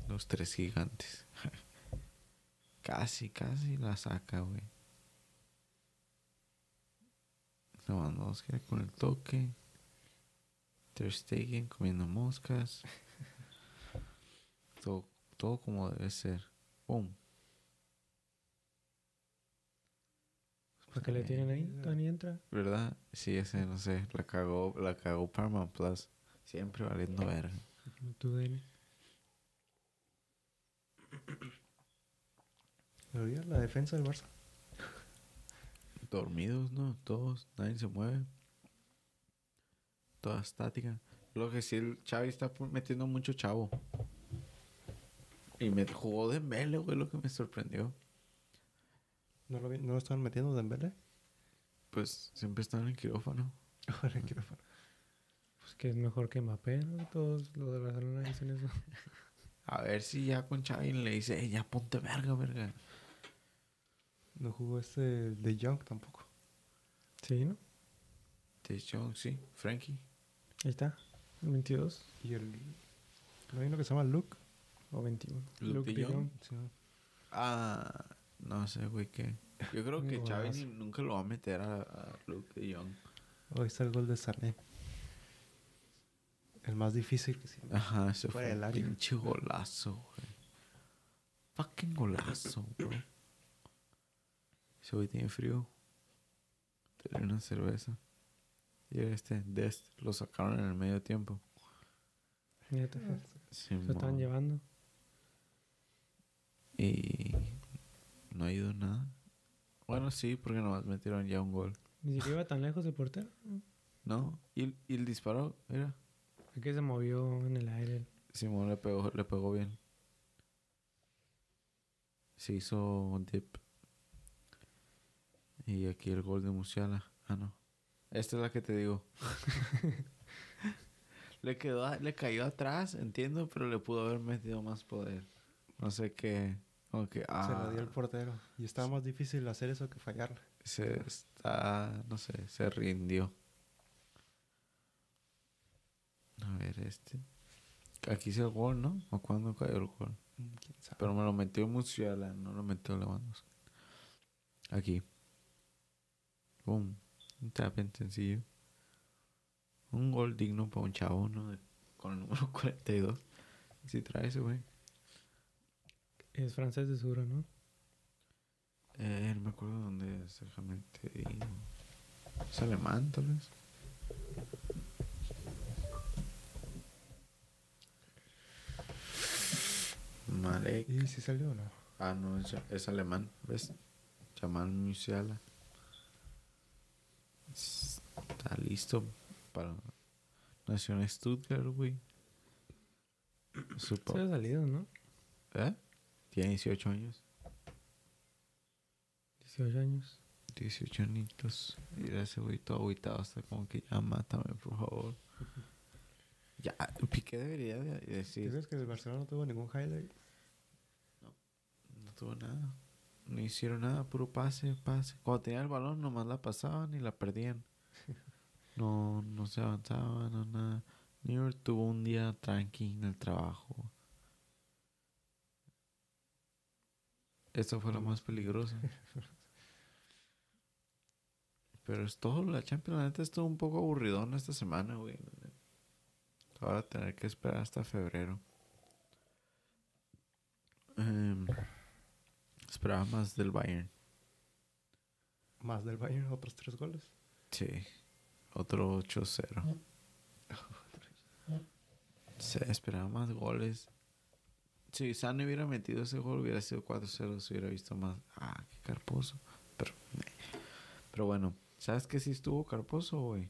Speaker 1: Los tres gigantes. [laughs] casi, casi la saca, güey. Lewandowski con el toque. Ter Stegen comiendo moscas. [laughs] todo, todo como debe ser. ¡Pum!
Speaker 2: ¿Para qué le tienen ahí? Todavía ni entra.
Speaker 1: ¿Verdad? Sí, ese, no sé, la cagó, la cagó Paramount Plus. Siempre valiendo verga.
Speaker 2: Tú dile.
Speaker 3: Pero ya, la defensa del Barça.
Speaker 1: Dormidos, ¿no? Todos, nadie se mueve. Toda estática. Lo que sí, el Xavi está metiendo mucho chavo. Y me jugó de mele, güey, lo que me sorprendió.
Speaker 3: ¿No lo, no lo estaban metiendo Dembélé?
Speaker 1: Pues siempre están en el quirófano. [laughs]
Speaker 3: Ahora en quirófano.
Speaker 2: Pues que es mejor que Mbappé, ¿no? Todos los de Barcelona dicen eso. [laughs]
Speaker 1: A ver si ya con Xavi le dice, "Ey, ya ponte verga, verga.
Speaker 3: No jugó este de Young tampoco.
Speaker 2: Sí, ¿no?
Speaker 1: De Jong, sí. Frankie.
Speaker 2: Ahí está. El 22
Speaker 3: Y el. ¿No hay uno que se llama Luke?
Speaker 2: o 21.
Speaker 1: Luke de
Speaker 2: de
Speaker 1: Jong.
Speaker 3: Sí.
Speaker 1: Ah, no sé, güey, qué. Yo creo que Xavi nunca lo va a meter a, a Luke de Jong.
Speaker 3: Ahí está el gol de Sané. El más difícil que sí.
Speaker 1: Ajá, ese fue un
Speaker 3: área.
Speaker 1: pinche golazo, güey. Fucking golazo, bro. Ese güey tiene frío. Tiene una cerveza. Y este, Dest, lo sacaron en el medio tiempo.
Speaker 2: Neta. Se lo estaban llevando.
Speaker 1: Y no ha ido nada. Bueno, sí, porque nomás metieron ya un gol.
Speaker 2: Ni siquiera iba tan lejos el portero.
Speaker 1: ¿No? Y, y el disparo, mira.
Speaker 2: Que se movió en el aire.
Speaker 1: Simón le pegó, le pegó bien. Se hizo un dip. Y aquí el gol de Musiala. Ah, no. Esta es la que te digo. [laughs] le quedó, le cayó atrás, entiendo, pero le pudo haber metido más poder. No sé qué. Ah,
Speaker 3: Se la dio el portero. Y estaba más difícil hacer eso que fallarla.
Speaker 1: se está, no sé, se rindió. A ver, este. Aquí hice el gol, ¿no? ¿O cuándo cayó el gol?
Speaker 3: Mm, ¿Quién sabe?
Speaker 1: Pero me lo metió Musiala, no lo metió Lewandowski. Aquí. Boom. Un tap en sencillo. Un gol digno para un chavo, ¿no? Con el número [laughs] 42. Si trae ese, güey.
Speaker 2: Es francés de seguro, ¿no?
Speaker 1: Eh, no me acuerdo dónde es, déjame te digo. ¿Es alemán, tal vez? Malek.
Speaker 3: ¿Y si salió o no?
Speaker 1: Ah, no, es, es alemán, ¿ves? Jamal Musiala. Está listo para... Nació en Stuttgart, güey. Su
Speaker 2: Se ha salido, ¿no?
Speaker 1: ¿Eh? Tiene 18 años.
Speaker 2: 18 años.
Speaker 1: 18 añitos. Y ese güey todo agüitado hasta como que ya mátame, por favor. Ya, Piqué debería de
Speaker 3: ¿Tú
Speaker 1: decir...
Speaker 3: crees que el Barcelona no tuvo ningún highlight?
Speaker 1: No tuvo nada. No hicieron nada, puro pase, pase. Cuando tenían el balón, nomás la pasaban y la perdían. [laughs] No, no se avanzaba, no nada. New York tuvo un día tranqui en el trabajo. Esto fue lo más peligroso. Pero es todo, la Champions, la neta estuvo un poco aburridón esta semana, güey. Ahora tener que esperar hasta febrero. Em, esperaba más del Bayern.
Speaker 3: Más del Bayern, otros tres goles.
Speaker 1: Sí. Otro 8-0. Se esperaba más goles. Si Sane hubiera metido ese gol, hubiera sido 4-0. Se hubiera visto más. Ah, qué carposo. Pero, pero bueno, ¿sabes qué sí estuvo carposo, güey?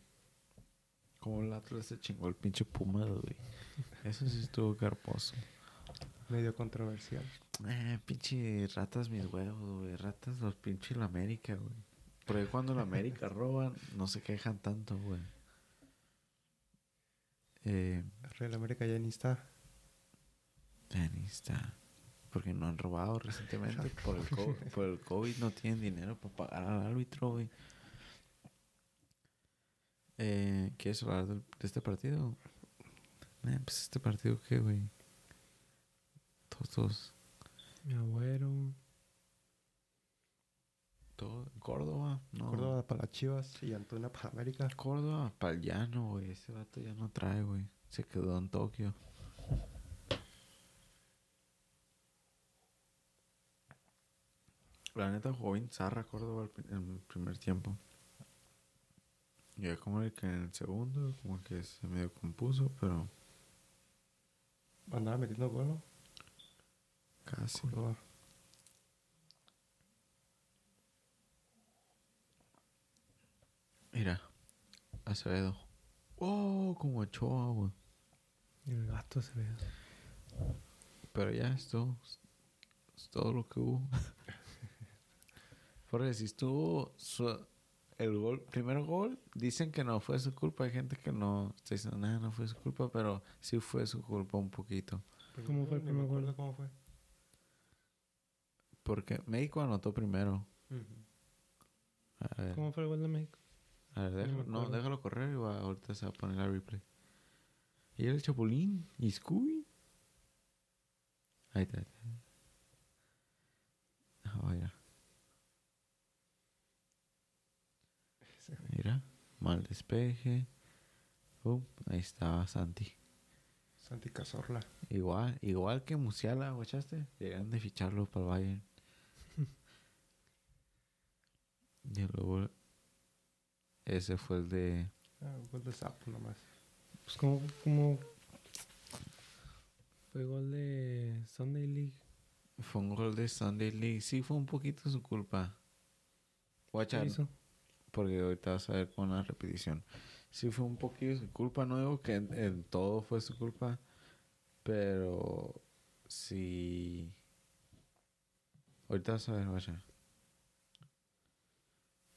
Speaker 1: Como el Atlas se chingó el pinche Puma, güey. Eso sí estuvo carposo.
Speaker 3: Medio controversial.
Speaker 1: Eh, pinche ratas mis huevos, güey. Ratas los pinche la América, güey. Porque cuando la América [laughs] roban, no se quejan tanto, güey. Eh,
Speaker 3: Real América ya ni está.
Speaker 1: Está. Porque no han robado recientemente. [laughs] Por el, COVID, por el COVID no tienen dinero para pagar al árbitro, güey. Eh, ¿Quieres hablar de este partido? Eh, pues este partido, ¿qué, güey? Todos, todos.
Speaker 2: Mi abuelo.
Speaker 1: Todo. Córdoba, no.
Speaker 3: Córdoba para las Chivas y Antuna para América.
Speaker 1: Córdoba, para el llano, güey. Ese vato ya no trae, güey. Se quedó en Tokio. La neta jugó bien zarra Córdoba en el primer tiempo. Y ya como el que en el segundo, como que se medio compuso, pero
Speaker 3: Andaba metiendo gol, ¿no?
Speaker 1: casi.
Speaker 3: Córdoba.
Speaker 1: Mira, Acevedo. Oh, como Ochoa, güey.
Speaker 2: El gato ve.
Speaker 1: Pero ya es todo. Es todo lo que hubo. [laughs] Porque si estuvo su- el gol, primer gol, dicen que no fue su culpa. Hay gente que no está diciendo nada, no fue su culpa, pero sí fue su culpa un poquito.
Speaker 2: ¿Cómo fue el primer gol?
Speaker 3: ¿Cómo fue?
Speaker 1: Porque México anotó primero. A ver,
Speaker 2: ¿Cómo fue el gol de México?
Speaker 1: a ver, déjalo, no, déjalo correr y va- ahorita se va a poner la replay. Y el Chapulín y Scooby. Ahí está. ahí está. Ah, vaya. Mira, mal despeje. Uh, ahí estaba Santi.
Speaker 3: Santi Cazorla.
Speaker 1: Igual, igual que Musiala, ¿guachaste? Deberían de ficharlo para el Bayern. [laughs] y luego ese fue el de
Speaker 3: Ah, gol de sapo nomás.
Speaker 2: Pues como, como fue gol de Sunday League.
Speaker 1: fue un gol de Sunday League. Sí, fue un poquito su culpa.
Speaker 2: ¿Qué
Speaker 1: Guacha,
Speaker 2: hizo?
Speaker 1: Porque ahorita vas a ver con la repetición. Sí fue un poquito su culpa, no digo que en, en todo fue su culpa, pero sí... Ahorita vas a ver, guacha.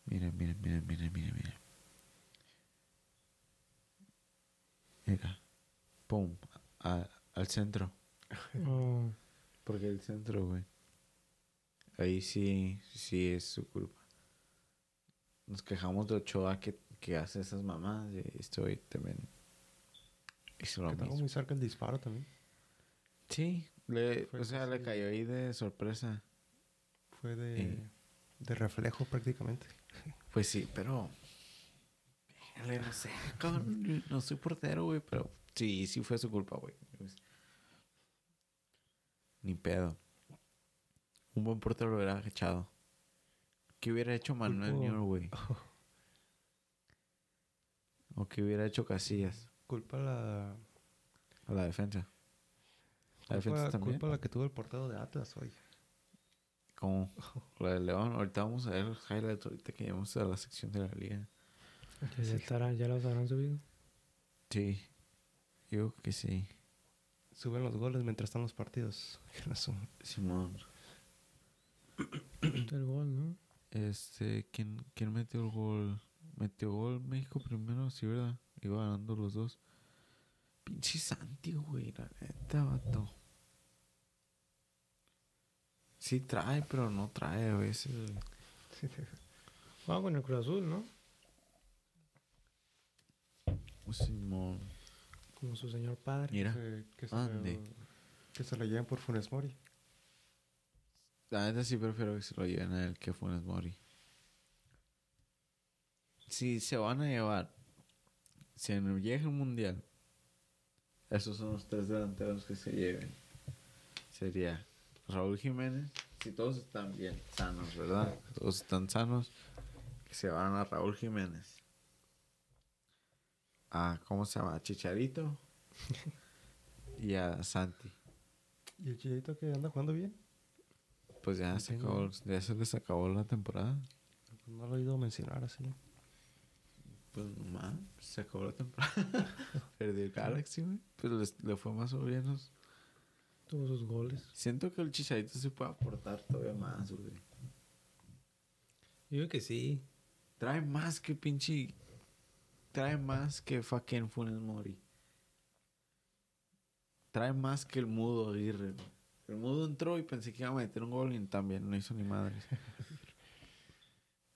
Speaker 1: Miren, miren, miren, miren, miren, miren. Mira. Pum. a- al centro.
Speaker 2: Oh,
Speaker 1: Porque el centro, güey. Ahí sí, sí es su culpa. Nos quejamos de Ochoa que, que hace esas mamadas y este güey también hizo lo
Speaker 3: Que
Speaker 1: mismo.
Speaker 3: muy cerca el disparo también.
Speaker 1: Sí, le, o sea, le cayó ahí de sorpresa.
Speaker 3: Fue de,
Speaker 1: Eh.
Speaker 3: de reflejo prácticamente. [laughs]
Speaker 1: Pues sí, pero... No sé, cabrón, no soy portero, güey, pero sí, sí fue su culpa, güey. Pues, Ni pedo. Un buen portero lo hubiera echado. ¿Qué hubiera hecho Manuel
Speaker 3: Culpo-
Speaker 1: Neuer, güey? [laughs] ¿O qué hubiera hecho Casillas?
Speaker 3: Culpa la,
Speaker 1: A la defensa. La defensa
Speaker 3: culpa,
Speaker 1: también.
Speaker 3: culpa la que tuvo el portero de Atlas hoy.
Speaker 1: Como [laughs] la de León. Ahorita vamos a ver los highlights ahorita que lleguemos a la sección de la liga.
Speaker 2: ya, ya estará, ya los habrán subido.
Speaker 1: Sí. Yo creo que sí.
Speaker 3: Suben los goles mientras están los partidos. [laughs]
Speaker 1: Simón.
Speaker 2: El gol, ¿no?
Speaker 1: Este, ¿quién, ¿quién metió el gol? Metió gol México primero, sí, ¿verdad? Iba ganando los dos. Pinche Santi, güey, la neta, vato. Sí trae, pero no trae a veces.
Speaker 2: Juega con el Cruz Azul, ¿no?
Speaker 1: Simón.
Speaker 2: Como su señor padre.
Speaker 1: Mira,
Speaker 3: Que, que se le, que se le lleven por Funes Mori.
Speaker 1: La neta sí prefiero que se lo lleven a él que Funes Mori. Si se van a llevar, si en- llega el mundial, esos son los tres delanteros que se lleven. Sería Raúl Jiménez, si todos están bien sanos, ¿verdad? Todos están sanos, que se van a Raúl Jiménez. a ¿cómo se llama? A Chicharito [laughs] y a Santi.
Speaker 3: ¿Y el chilito que anda jugando bien?
Speaker 1: Pues ya se acabó, ya se les acabó la temporada.
Speaker 3: Pues no lo he oído mencionar así.
Speaker 1: Pues nomás, se acabó la temporada. [laughs] Perdió el Galaxy, güey. Pues les- le fue más o menos.
Speaker 2: Tuvo sus goles.
Speaker 1: Siento que el Chicharito se puede aportar todavía más, güey.
Speaker 2: Yo digo que sí.
Speaker 1: Trae más que pinche. Trae más que fucking Funes Mori. Trae más que el mudo Aguirre, güey. El mudo entró y pensé que iba a meter un gol y también no hizo ni madres.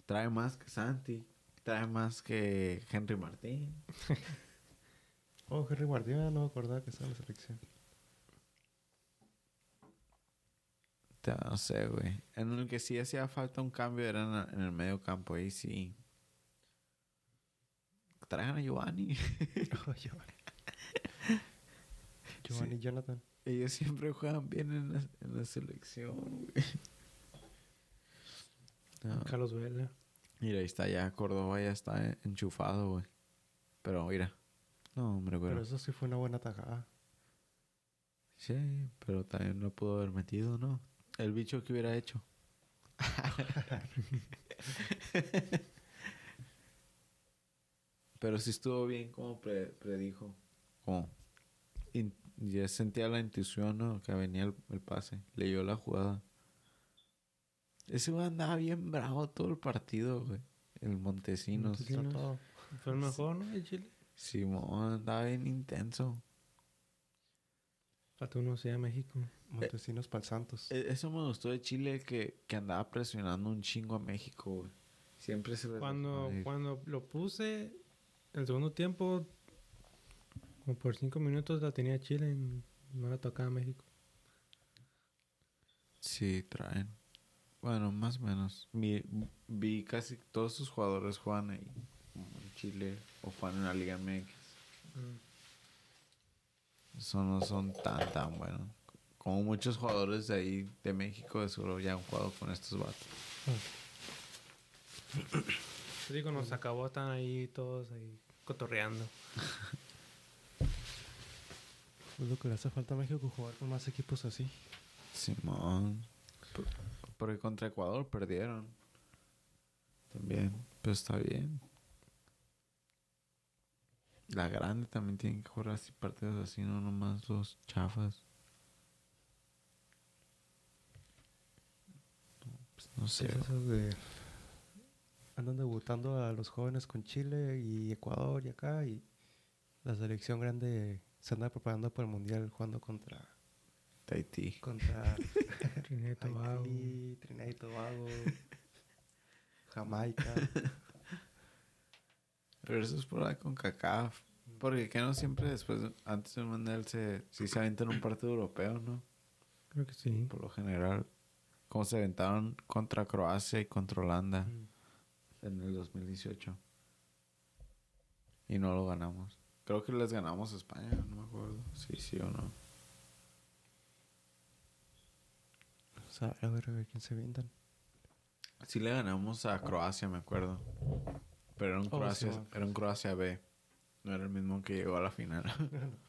Speaker 1: Trae más que Santi. Trae más que Henry Martín.
Speaker 3: Oh, Henry Guardiola, no me acordaba que estaba en la selección.
Speaker 1: No sé, güey. En el que sí hacía falta un cambio era en, el medio campo. Ahí sí. Traigan a Giovanni. [laughs]
Speaker 3: Oh, Giovanni. [laughs] Giovanni y Jonathan.
Speaker 1: Ellos siempre juegan bien en la, en la selección, güey. No.
Speaker 2: Carlos Vela.
Speaker 1: Mira, ahí está ya. Córdoba ya está enchufado, güey. Pero mira. No, hombre, güey.
Speaker 3: Pero eso sí fue una buena tajada.
Speaker 1: Sí, pero también lo pudo haber metido, ¿no? El bicho que hubiera hecho. [laughs] pero sí estuvo bien como pre- predijo. Como in- ya sentía la intuición, ¿no? Que venía el, el pase. Leyó la jugada. Ese güey andaba bien bravo todo el partido, güey. El Montesinos.
Speaker 2: Montesinos. Fue el mejor, ¿no? De Chile.
Speaker 1: Simón andaba bien intenso.
Speaker 2: Falta uno sea México.
Speaker 3: Montesinos para el Santos.
Speaker 1: E- Eso me gustó de Chile que, que andaba presionando un chingo a México, güey. Siempre se
Speaker 2: Cuando, cuando lo puse, el segundo tiempo, como por cinco minutos la tenía Chile y no la tocaba México.
Speaker 1: Sí, traen. Bueno, más o menos. Vi, vi casi todos sus jugadores juegan ahí. En Chile o juegan en la Liga MX. Eso no son tan, tan buenos. Como muchos jugadores de ahí, de México, de seguro ya han jugado con estos vatos.
Speaker 2: Sí, cuando se acabó están ahí todos ahí cotorreando. [laughs]
Speaker 3: Es lo que le hace falta a México jugar con más equipos así.
Speaker 1: Simón. Por- Porque contra Ecuador perdieron. También. Pero está bien. La grande también tiene que jugar así partidos así, no nomás los chafas. No, pues no sé.
Speaker 3: Es eso de... Andan debutando a los jóvenes con Chile y Ecuador y acá y la selección grande se anda preparando para el mundial jugando contra
Speaker 1: Tahití.
Speaker 3: contra [laughs]
Speaker 2: Trinidad y Tobago.
Speaker 3: Haití, Trinidad y Tobago, Jamaica.
Speaker 1: Pero eso es por la con CACAF. Porque que no siempre después, antes del mundial, se, si se aventan un partido europeo, ¿no?
Speaker 2: Creo que sí.
Speaker 1: Por lo general. Como se aventaron contra Croacia y contra Holanda. en el 2018. Y no lo ganamos. Creo que les ganamos a España, no me acuerdo. Sí, sí o no.
Speaker 3: O sea, a ver, a ver quién se vendan.
Speaker 1: Sí le ganamos a Croacia, me acuerdo. Pero era un
Speaker 3: Oh,
Speaker 1: Croacia,
Speaker 3: sí,
Speaker 1: era un Croacia B. No era el mismo que llegó a la final. [laughs]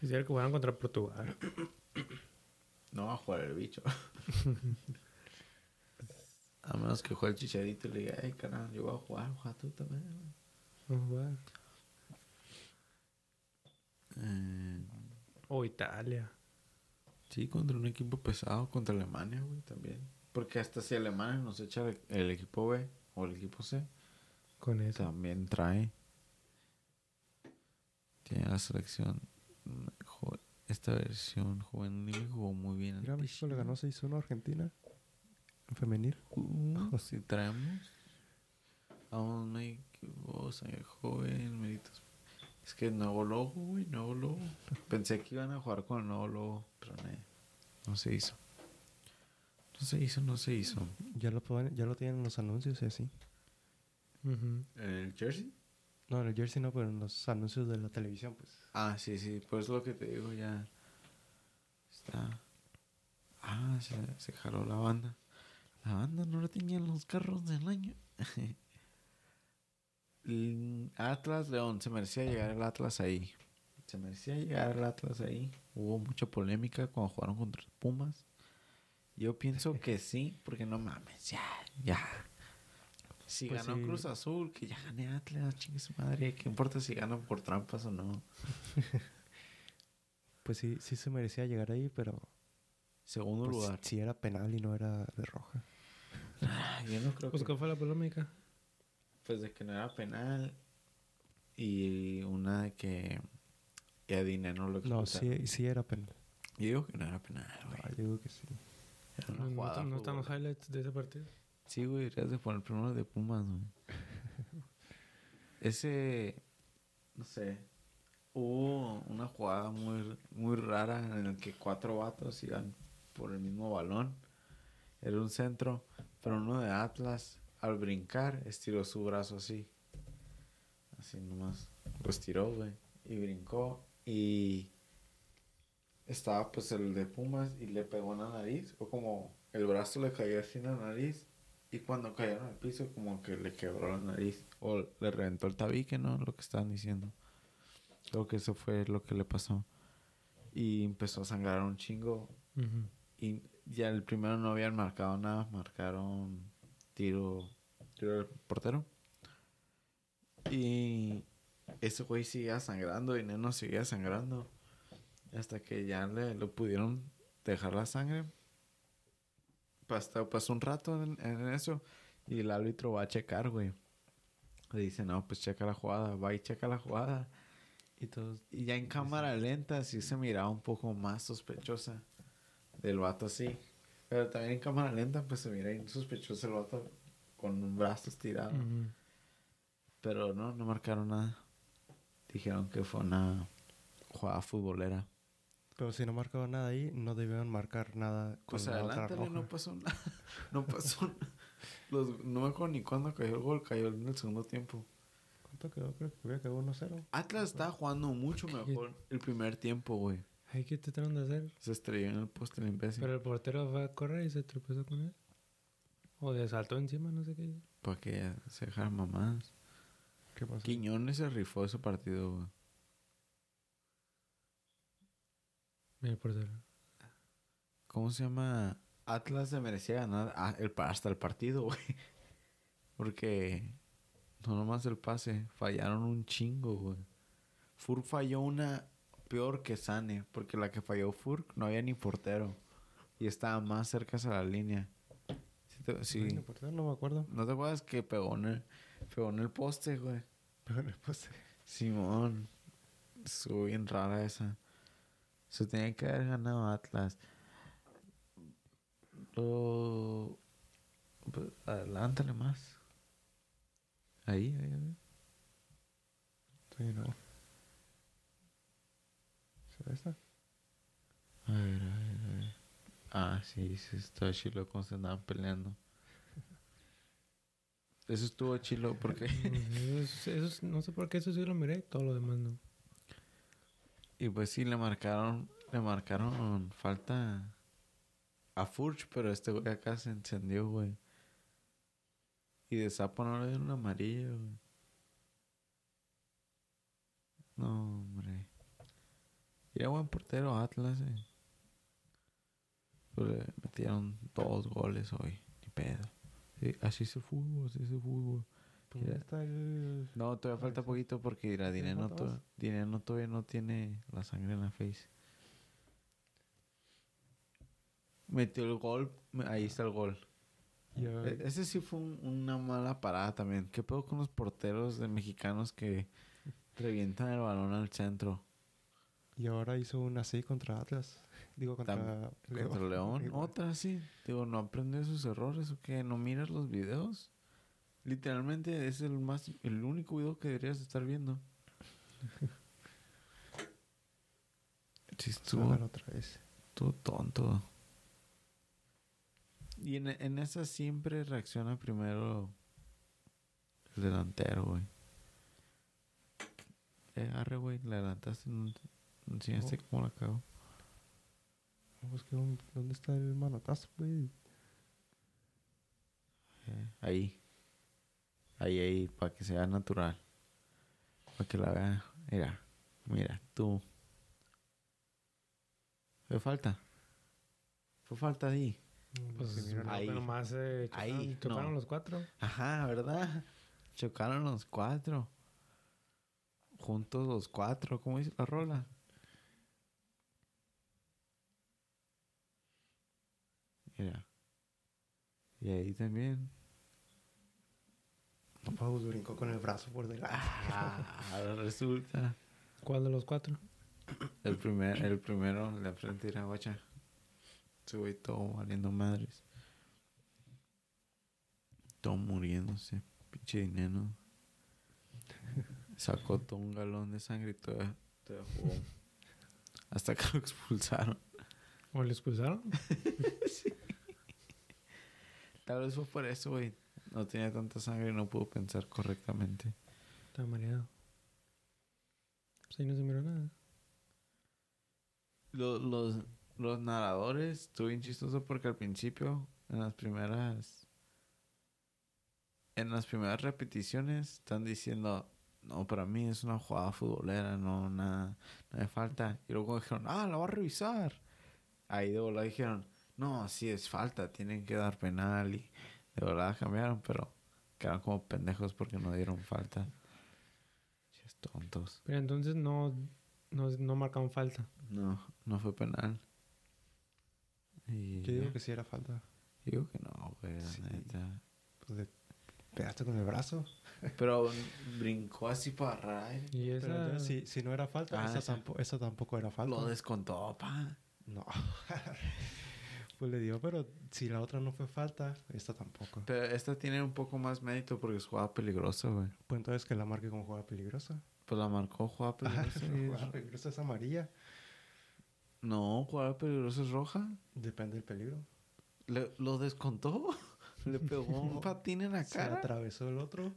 Speaker 2: Quisiera que jugaran contra Portugal. [coughs]
Speaker 1: no va a jugar el bicho. [laughs] a menos que juegue el chicharito y le diga, ay, carnal, yo voy a jugar, juega tú también.
Speaker 2: Vamos a jugar.
Speaker 1: Eh,
Speaker 2: O Italia.
Speaker 1: Sí, contra un equipo pesado, contra Alemania, güey, también. Porque hasta si Alemania nos echa el, el equipo B o el equipo C,
Speaker 2: Con eso.
Speaker 1: también trae. Tiene la selección. Esta versión juvenil jugó muy bien.
Speaker 3: Mira, México le ganó 6-1 a Argentina. En femenil.
Speaker 1: Uh, si traemos. Vamos, México, sangre joven, méritos. Es que nuevo logo, güey, nuevo logo. Pensé que iban a jugar con el nuevo logo, pero no, no se hizo. No se hizo, no se hizo.
Speaker 3: Ya lo, pueden- ya lo tienen en los anuncios y así.
Speaker 2: Ujú.
Speaker 1: ¿En el jersey?
Speaker 3: No, en el jersey no, pero en los anuncios de la televisión, pues.
Speaker 1: Ah, sí, sí, pues lo que te digo ya. Está. Ah, se, se jaló la banda. La banda no la tenían los carros del año. [laughs] Atlas León, se merecía llegar el Atlas ahí. Se merecía llegar el Atlas ahí. Hubo mucha polémica cuando jugaron contra Pumas. Yo pienso que sí, porque no mames, ya, ya. Si
Speaker 3: Pues
Speaker 1: ganó
Speaker 3: sí.
Speaker 1: Cruz Azul, que ya gané Atlas, chingue su madre. ¿Qué importa si ganan por trampas o no? [laughs]
Speaker 3: Pues sí, sí se merecía llegar ahí, pero
Speaker 1: Segundo
Speaker 3: pues,
Speaker 1: lugar.
Speaker 3: sí era penal y no era de roja.
Speaker 1: Ah, Yo no creo
Speaker 2: Pues,
Speaker 1: que...
Speaker 2: ¿cuál fue la polémica?
Speaker 1: Pues de que no era penal. Y una de que... Y a lo
Speaker 3: No,
Speaker 1: expulsaron.
Speaker 3: sí, sí era penal.
Speaker 1: Yo digo que no era penal, güey.
Speaker 3: Ah, yo digo que sí.
Speaker 1: Era una
Speaker 2: No, no,
Speaker 1: jugada
Speaker 2: no están los highlights de ese partido.
Speaker 1: Sí, güey, deberías de poner primero de Pumas, güey. [laughs] Ese, no sé, hubo una jugada muy, muy rara en el que cuatro vatos iban por el mismo balón. Era un centro, pero uno de Atlas, al brincar, estiró su brazo así. Así nomás. Lo estiró, güey. Y brincó. Y estaba pues el de Pumas y le pegó en la nariz. O como el brazo le cayó así en la nariz. Y cuando cayeron al piso, como que le quebró la nariz. O le reventó el tabique, ¿no? Lo que estaban diciendo. Creo que eso fue lo que le pasó. Y empezó a sangrar un chingo. Y ya el primero no habían marcado nada. Marcaron tiro, tiro portero. Y ese güey seguía sangrando y Neno seguía sangrando. Hasta que ya le lo pudieron dejar la sangre. Pasó, pasó un rato en, en eso. Y el árbitro va a checar, güey. Le dice, no, pues checa la jugada. Va y checa la jugada.
Speaker 3: Y todos...
Speaker 1: Y ya en cámara lenta sí se miraba un poco más sospechosa del vato así. Pero también en cámara lenta pues se mira ahí sospechoso el vato con un brazo estirado.
Speaker 2: Ujú.
Speaker 1: Pero no, no marcaron nada. Dijeron que fue una jugada futbolera.
Speaker 3: Pero si no marcaban nada ahí, no debían marcar nada con
Speaker 1: Pues
Speaker 3: la otra
Speaker 1: adelante
Speaker 3: roja.
Speaker 1: no pasó nada. [laughs] No pasó nada. Los, no me acuerdo ni cuándo cayó el gol. Cayó en el segundo tiempo.
Speaker 3: ¿Cuánto quedó? Creo que había quedado 1-0.
Speaker 1: Atlas estaba jugando mucho mejor el primer tiempo, güey.
Speaker 2: Ay, ¿qué trataron de hacer?
Speaker 1: Se estrelló en el poste el imbécil.
Speaker 2: Pero el portero fue a correr y se tropezó con él. O le saltó encima, no sé qué. hizo.
Speaker 1: Para que ya se dejaran mamadas.
Speaker 3: ¿Qué pasó?
Speaker 1: Quiñones se rifó ese partido, güey.
Speaker 2: El portero.
Speaker 1: ¿Cómo se llama? Atlas se merecía ganar ah, el, hasta el partido, [laughs] güey. Porque no nomás el pase, fallaron un chingo, güey. Furk falló una peor que Sane, porque la que falló Furk no había ni portero. Y estaba más cerca a la línea. Sí, te- sí.
Speaker 3: Ay, el portero no me acuerdo.
Speaker 1: ¿No te acuerdas que pegó en el, pegó en el poste, güey?
Speaker 3: Pero pues,
Speaker 1: Simón. Estuvo bien rara esa. Se tenía que haber ganado Atlas. Lo... pues, adelántale más. Ahí, ahí, ahí.
Speaker 3: sí, no.
Speaker 1: A ver, a ver, a ver. Ah, sí, sí, estaba chilo cuando se andaban peleando. Eso estuvo chilo porque... [laughs]
Speaker 2: Eso, eso es- no sé por qué eso sí lo miré, todo lo demás no.
Speaker 1: Y pues sí, le marcaron, le marcaron falta a Furch, pero este güey acá se encendió, güey. Y de sapo no le dieron una amarilla, güey. No, hombre. Era buen portero Atlas, eh. Pero le metieron dos goles hoy. Ni pedo. Sí, así es el fútbol, así es el fútbol.
Speaker 3: Pues.
Speaker 1: No, todavía falta poquito porque la
Speaker 3: ¿Sí,
Speaker 1: Dinero, to- todavía no tiene la sangre en la face. Metió el gol, ahí está el gol. E- ese sí fue un- una mala parada también. ¿Qué pedo con los porteros de mexicanos que revientan el balón al centro?
Speaker 3: Y ahora hizo una así contra Atlas. Digo, contra
Speaker 1: Tam- Contra León.
Speaker 3: Igual.
Speaker 1: Otra sí. Digo, ¿no aprendió sus errores o qué? ¿No miras los videos? Literalmente es el más el único video que deberías estar viendo. [laughs] Sí, estuvo
Speaker 3: otra vez.
Speaker 1: todo tonto. Y en, en esa siempre reacciona primero el delantero, güey. Eh, arre, güey, le adelantaste, no enseñaste cómo la cago.
Speaker 3: Vamos, que ¿Dónde está el manotazo, güey?
Speaker 1: Eh, ahí. Ahí, ahí, para que sea natural. Para que la vea. Mira, mira, tú. Fue falta. Fue falta ahí.
Speaker 2: Pues
Speaker 3: Sí, mira,
Speaker 1: ahí.
Speaker 2: ahí. nomás eh, chocaron,
Speaker 1: Ahí,
Speaker 2: chocaron
Speaker 1: no.
Speaker 2: los cuatro.
Speaker 1: Ajá, ¿verdad? Chocaron los cuatro. Juntos los cuatro, ¿cómo dice la rola? Mira. Y ahí también.
Speaker 3: Papá pues, brincó con el brazo por delante.
Speaker 1: Ah, ahora resulta.
Speaker 2: ¿Cuál de los cuatro?
Speaker 1: El, primer, el primero, la frente era guacha. Se güey todo valiendo madres. Todo muriéndose. Pinche dinero. Sacó todo un galón de sangre y todo, todo jugó. Hasta que lo expulsaron.
Speaker 2: ¿O le expulsaron? [laughs]
Speaker 1: Tal vez fue por eso, güey. No tenía tanta sangre y no pudo pensar correctamente.
Speaker 2: Estaba mareado. Pues ahí no se miró nada.
Speaker 1: Lo- los, los narradores, estuvo bien chistoso porque al principio, en las primeras. En las primeras repeticiones, están diciendo. No, para mí es una jugada futbolera, no, nada, no me falta. Y luego dijeron, ah, la va a revisar. Ahí de volada dijeron, no, sí es falta, tienen que dar penal. Y de volada cambiaron, pero quedaron como pendejos porque no dieron falta. Ches tontos.
Speaker 2: Pero entonces no, no, no marcaron falta.
Speaker 1: No, no fue penal. Y
Speaker 3: Yo digo que sí era falta.
Speaker 1: Digo que no, güey, la
Speaker 3: Sí.
Speaker 1: neta.
Speaker 3: Pues de, pegaste con el brazo. [laughs]
Speaker 1: Pero brincó así para aire.
Speaker 2: Y esa...
Speaker 3: Pero entonces, si, si no era falta,
Speaker 1: Ah,
Speaker 3: esa,
Speaker 1: esa.
Speaker 3: tampoco, esa tampoco era falta.
Speaker 1: Lo descontó, pa.
Speaker 3: No. [laughs] pues le dio, pero si la otra no fue falta, esta tampoco.
Speaker 1: Pero esta tiene un poco más mérito porque es jugada peligrosa, güey.
Speaker 3: Pues entonces que la marque como jugada peligrosa.
Speaker 1: Pues la marcó jugada [laughs] peligrosa. es-
Speaker 3: jugada peligrosa es amarilla.
Speaker 1: No, jugada peligrosa es roja.
Speaker 3: Depende del peligro.
Speaker 1: Le- lo descontó. [laughs] Le pegó un patín en la
Speaker 3: Se
Speaker 1: cara.
Speaker 3: atravesó el otro.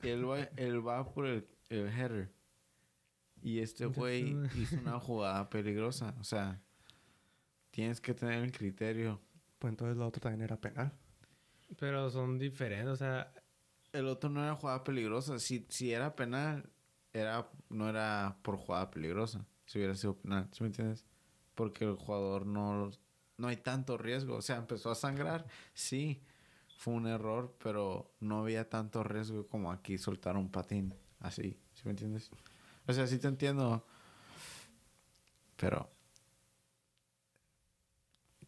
Speaker 1: Él va, él va por el, el header. Y este güey hizo una jugada peligrosa. O sea, tienes que tener el criterio.
Speaker 3: Pues entonces la otra también era penal.
Speaker 2: Pero son diferentes, o sea...
Speaker 1: El otro no era jugada peligrosa. Si, si era penal, era, no era por jugada peligrosa. Si hubiera sido penal, ¿sí me entiendes? Porque el jugador no, no hay tanto riesgo. O sea, empezó a sangrar, sí, fue un error, pero no había tanto riesgo como aquí soltar un patín. Así, ¿sí me entiendes? O sea, sí te entiendo. Pero.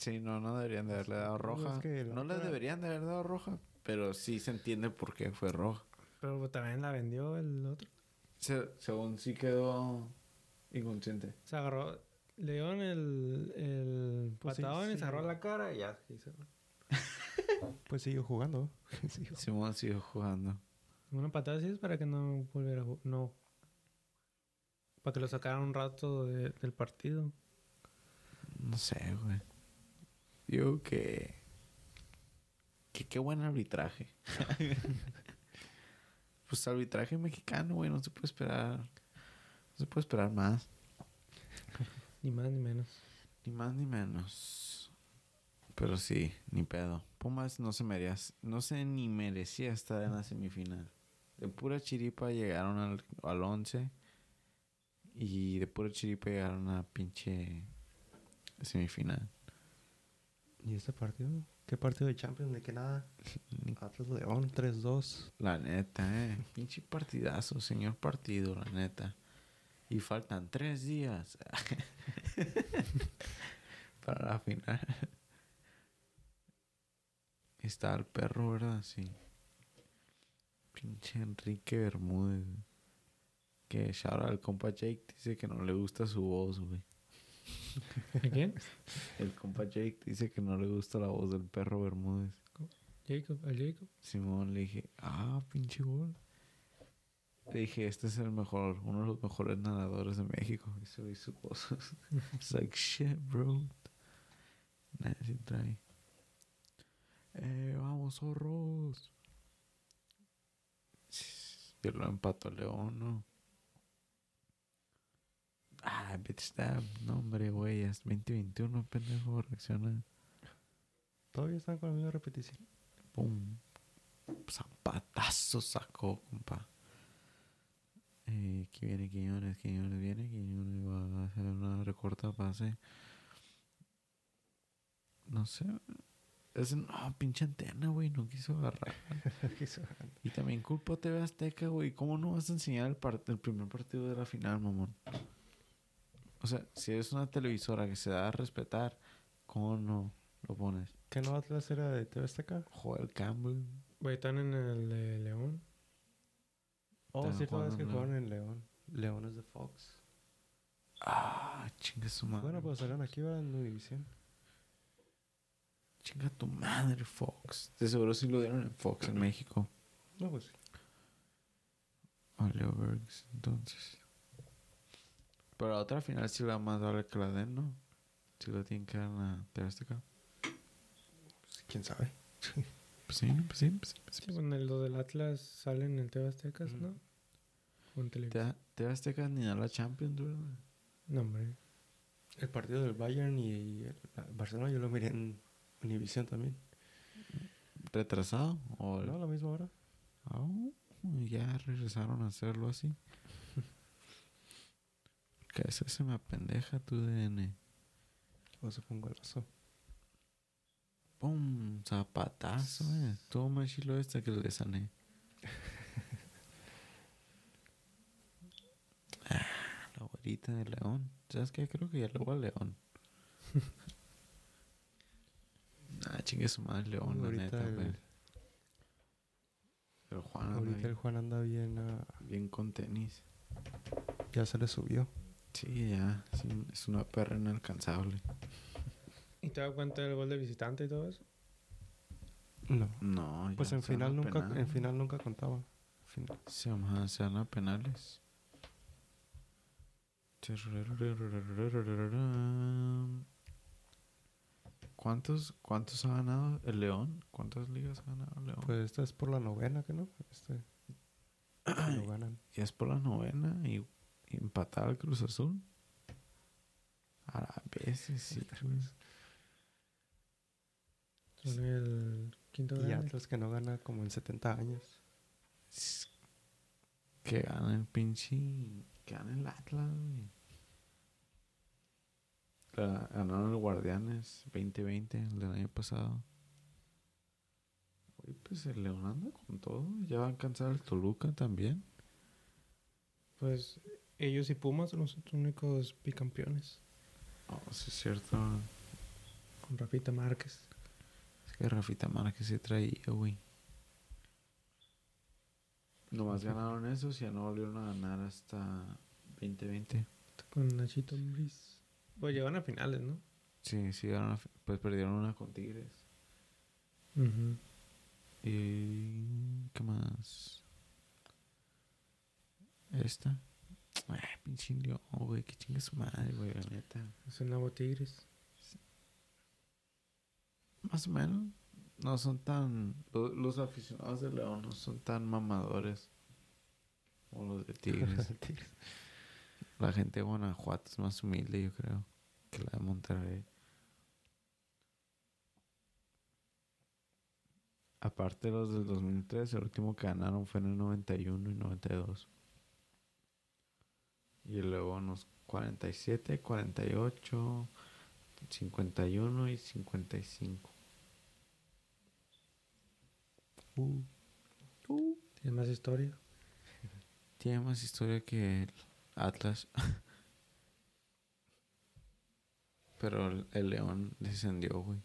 Speaker 1: Sí, no, no deberían de haberle dado
Speaker 3: No,
Speaker 1: roja.
Speaker 3: es que la
Speaker 1: no le
Speaker 3: otra-
Speaker 1: deberían de haber dado roja. Pero sí se entiende por qué fue roja.
Speaker 2: Pero también la vendió el otro.
Speaker 1: Se- según sí quedó inconsciente.
Speaker 2: Se agarró... Le dieron el, el
Speaker 3: Pues sí,
Speaker 2: y
Speaker 3: sí.
Speaker 2: se agarró la cara y ya. se. [laughs]
Speaker 3: Pues siguió jugando. [laughs]
Speaker 1: Simón siguió jugando.
Speaker 2: Una patada así es para que no volviera a jugar. No. Para que lo sacaran un rato de- del partido.
Speaker 1: No sé, güey. Digo que. Que qué buen arbitraje. [laughs] pues arbitraje mexicano, güey. No se puede esperar. No se puede esperar más.
Speaker 2: Ni más ni menos.
Speaker 1: Ni más ni menos. Pero sí, ni pedo. Pumas no se merecía, no se ni merecía estar en la semifinal. De pura chiripa llegaron al, al 11 y de pura chiripa llegaron a pinche semifinal.
Speaker 3: ¿Y este partido? ¿Qué partido de Champions? ¿De qué nada? [laughs] Atlas León 3-2.
Speaker 1: La neta, eh. Pinche partidazo, señor partido, la neta. Y faltan tres días [laughs] para la final. Está el perro, ¿verdad? Sí. Pinche Enrique Bermúdez. Que shout al compa Jake dice que no le gusta su voz, güey.
Speaker 2: ¿A quién?
Speaker 1: El compa Jake dice que no le gusta la voz del perro Bermúdez.
Speaker 2: Jacob, al Jacob.
Speaker 1: Simón le dije, ah, pinche gol. Le dije, este es el mejor, uno de los mejores nadadores de México. Y se hizo cosas. [laughs] It's like, shit, bro. Nadie trae. Eh, vamos, zorros. Y lo empató León, ¿no? Ah, bitch stab. No, hombre, güey, es 2021, pendejo, reacciona.
Speaker 3: Todavía están con la misma repetición.
Speaker 1: Pum. Zapatazo sacó, compa. Eh, aquí viene Quiñones, Quiñones viene, Quiñones va a hacer una recorta pase. No sé. Es no, pinche antena, güey, no quiso agarrar. [laughs] y también culpa TV Azteca, güey. ¿Cómo no vas a enseñar el, el primer partido de la final, mamón? O sea, si eres una televisora que se da a respetar, ¿cómo no lo pones?
Speaker 3: ¿Qué no Atlas era de TV Azteca?
Speaker 1: Joel Campbell.
Speaker 2: Güey, están en el de León.
Speaker 3: Oh, cierto, es que jugaron en León. León es de Fox.
Speaker 1: Ah, chinga su madre.
Speaker 3: Bueno, pues salieron aquí, va en Univision.
Speaker 1: Chinga tu madre, Fox. De seguro sí lo dieron en Fox en México.
Speaker 3: No, pues sí.
Speaker 1: O Leo Bergs, entonces. Pero la otra final sí la más vale que la den, ¿no? Si la tienen que dar en la Azteca.
Speaker 3: Pues, ¿Quién sabe? [laughs]
Speaker 1: Pues sí, pues sí, pues sí. Pues sí.
Speaker 2: Sí, con el, lo del Atlas salen en el TV Aztecas,
Speaker 3: Ujú.
Speaker 2: ¿no? O en televisión.
Speaker 1: Te- TV Azteca ni da la Champions, ¿verdad?
Speaker 2: No, hombre.
Speaker 3: El partido del Bayern y el Barcelona yo lo miré en Univision también.
Speaker 1: ¿Retrasado? ¿O
Speaker 3: ¿No? A la misma hora.
Speaker 1: Ah, ya regresaron a hacerlo así. Que a veces se me apendeja tu DN.
Speaker 3: O se fue un golazo.
Speaker 1: ¡Pum! Zapatazo, eh. Más chilo este que el de Sané. [laughs] ah, la güerita de León. ¿Sabes qué? Creo que ya le voy a León. [laughs] ah, chingue su madre León, la neta,
Speaker 3: el.
Speaker 1: Pero Juan anda
Speaker 3: ahorita el
Speaker 1: bien,
Speaker 3: Juan anda bien. ah,
Speaker 1: bien con tenis.
Speaker 3: ya se le subió.
Speaker 1: Sí, ya. es una perra inalcanzable.
Speaker 2: ¿Y te das cuenta del gol de visitante y todo eso?
Speaker 3: No.
Speaker 1: No, ya
Speaker 3: Pues en
Speaker 1: se van a
Speaker 3: final nunca, en final nunca contaba. Final.
Speaker 1: Se van, se van a penales. ¿Cuántos, ¿Cuántos ha ganado el León? ¿Cuántas ligas ha ganado el León?
Speaker 3: Pues esta es por la novena, ¿que no? Este. lo ganan.
Speaker 1: y es por la novena y empatar al Cruz Azul. A veces sí.
Speaker 2: Son el quinto
Speaker 3: Y
Speaker 2: grande.
Speaker 3: Atlas que no gana como en 70 años.
Speaker 1: Que gana el pinche. Que gana el Atlas. La- Ganaron el Guardianes 2020, el del año pasado. Oye, pues el León anda con todo. Ya va a alcanzar el Toluca también.
Speaker 2: Pues ellos y Pumas son los únicos bicampeones.
Speaker 1: Oh, sí, es cierto.
Speaker 2: Con Rafita Márquez.
Speaker 1: Es que Rafita Márquez se traía, güey. Nomás ganaron esos y ya no volvieron a ganar hasta 2020.
Speaker 2: Con Nachito Ambriz. Pues llegan a finales, ¿no?
Speaker 1: Sí, sí, ganaron a pues perdieron una con Tigres.
Speaker 2: Ujú.
Speaker 1: Y. ¿Qué más? Esta. Ay, pinche León, güey. Que chingue su madre, güey, la neta.
Speaker 2: Es el nuevo Tigres.
Speaker 1: Más o menos. No son tan. lo- Los aficionados de León no son tan mamadores. Como los de [laughs] Tigres.
Speaker 3: Tigres.
Speaker 1: la gente de Guanajuato es más humilde, yo creo. Que la de Monterrey. Aparte de los del 2003, el último que ganaron fue en el 91 y 92. Y luego unos 47, 48, 51 y 55. Uh, uh.
Speaker 2: Tiene más historia. [laughs]
Speaker 1: Tiene más historia que el Atlas. [laughs] Pero el, el León descendió, güey.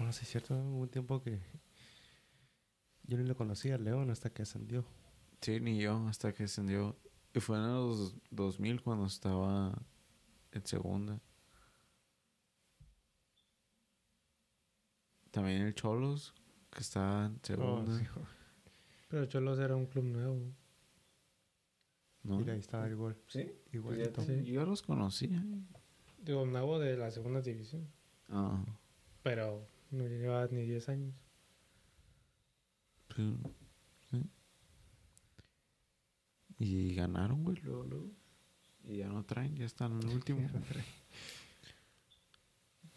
Speaker 3: No, sí es cierto. Hubo un tiempo que yo ni lo conocía al León hasta que ascendió.
Speaker 1: Sí, ni yo, hasta que descendió. Y fue en los 2000 cuando estaba en segunda. También el Cholos, que estaba en segunda.
Speaker 3: Oh, sí.
Speaker 2: Pero Cholos era un club nuevo.
Speaker 1: ¿no?
Speaker 3: Mira, ahí estaba igual.
Speaker 1: Sí,
Speaker 3: Igualito.
Speaker 2: Sí.
Speaker 1: yo los conocía.
Speaker 2: Digo, nuevo de la segunda división.
Speaker 1: Ah,
Speaker 2: Pero no llevaba ni 10 años.
Speaker 1: sí, sí. Y ganaron, güey, luego, luego. Y ya no traen, ya están en el [laughs] último.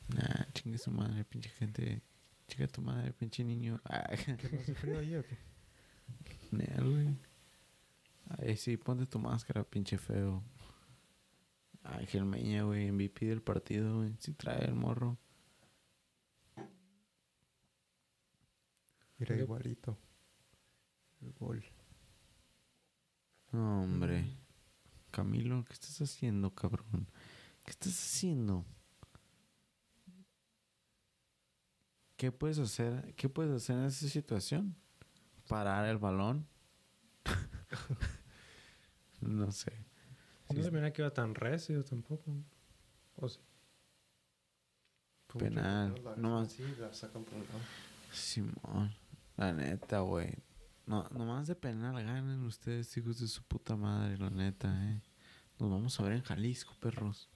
Speaker 1: Nah, chingue su madre, pinche gente Chica tu madre, pinche niño. Ay, [laughs]
Speaker 3: ¿Qué no frío ahí o qué?
Speaker 1: nel, güey. Ay, sí, ponte tu máscara, pinche feo. Ay, Gelmeña, güey, MVP del partido, güey. Sí trae el morro.
Speaker 3: Mira, igualito. El gol.
Speaker 1: No, hombre. Camilo, ¿qué estás haciendo, cabrón? ¿Qué estás haciendo? ¿Qué puedes hacer? ¿Qué puedes hacer en esa situación? ¿Parar el balón? [laughs] no sé.
Speaker 2: No se mira que iba tan recio tampoco. O sí.
Speaker 1: Penal. No más.
Speaker 3: Sí, la sacan por un lado.
Speaker 1: Simón. La neta, güey. No, nomás de penal ganan ustedes, hijos de su puta madre, la neta, eh. Nos vamos a ver en Jalisco, perros.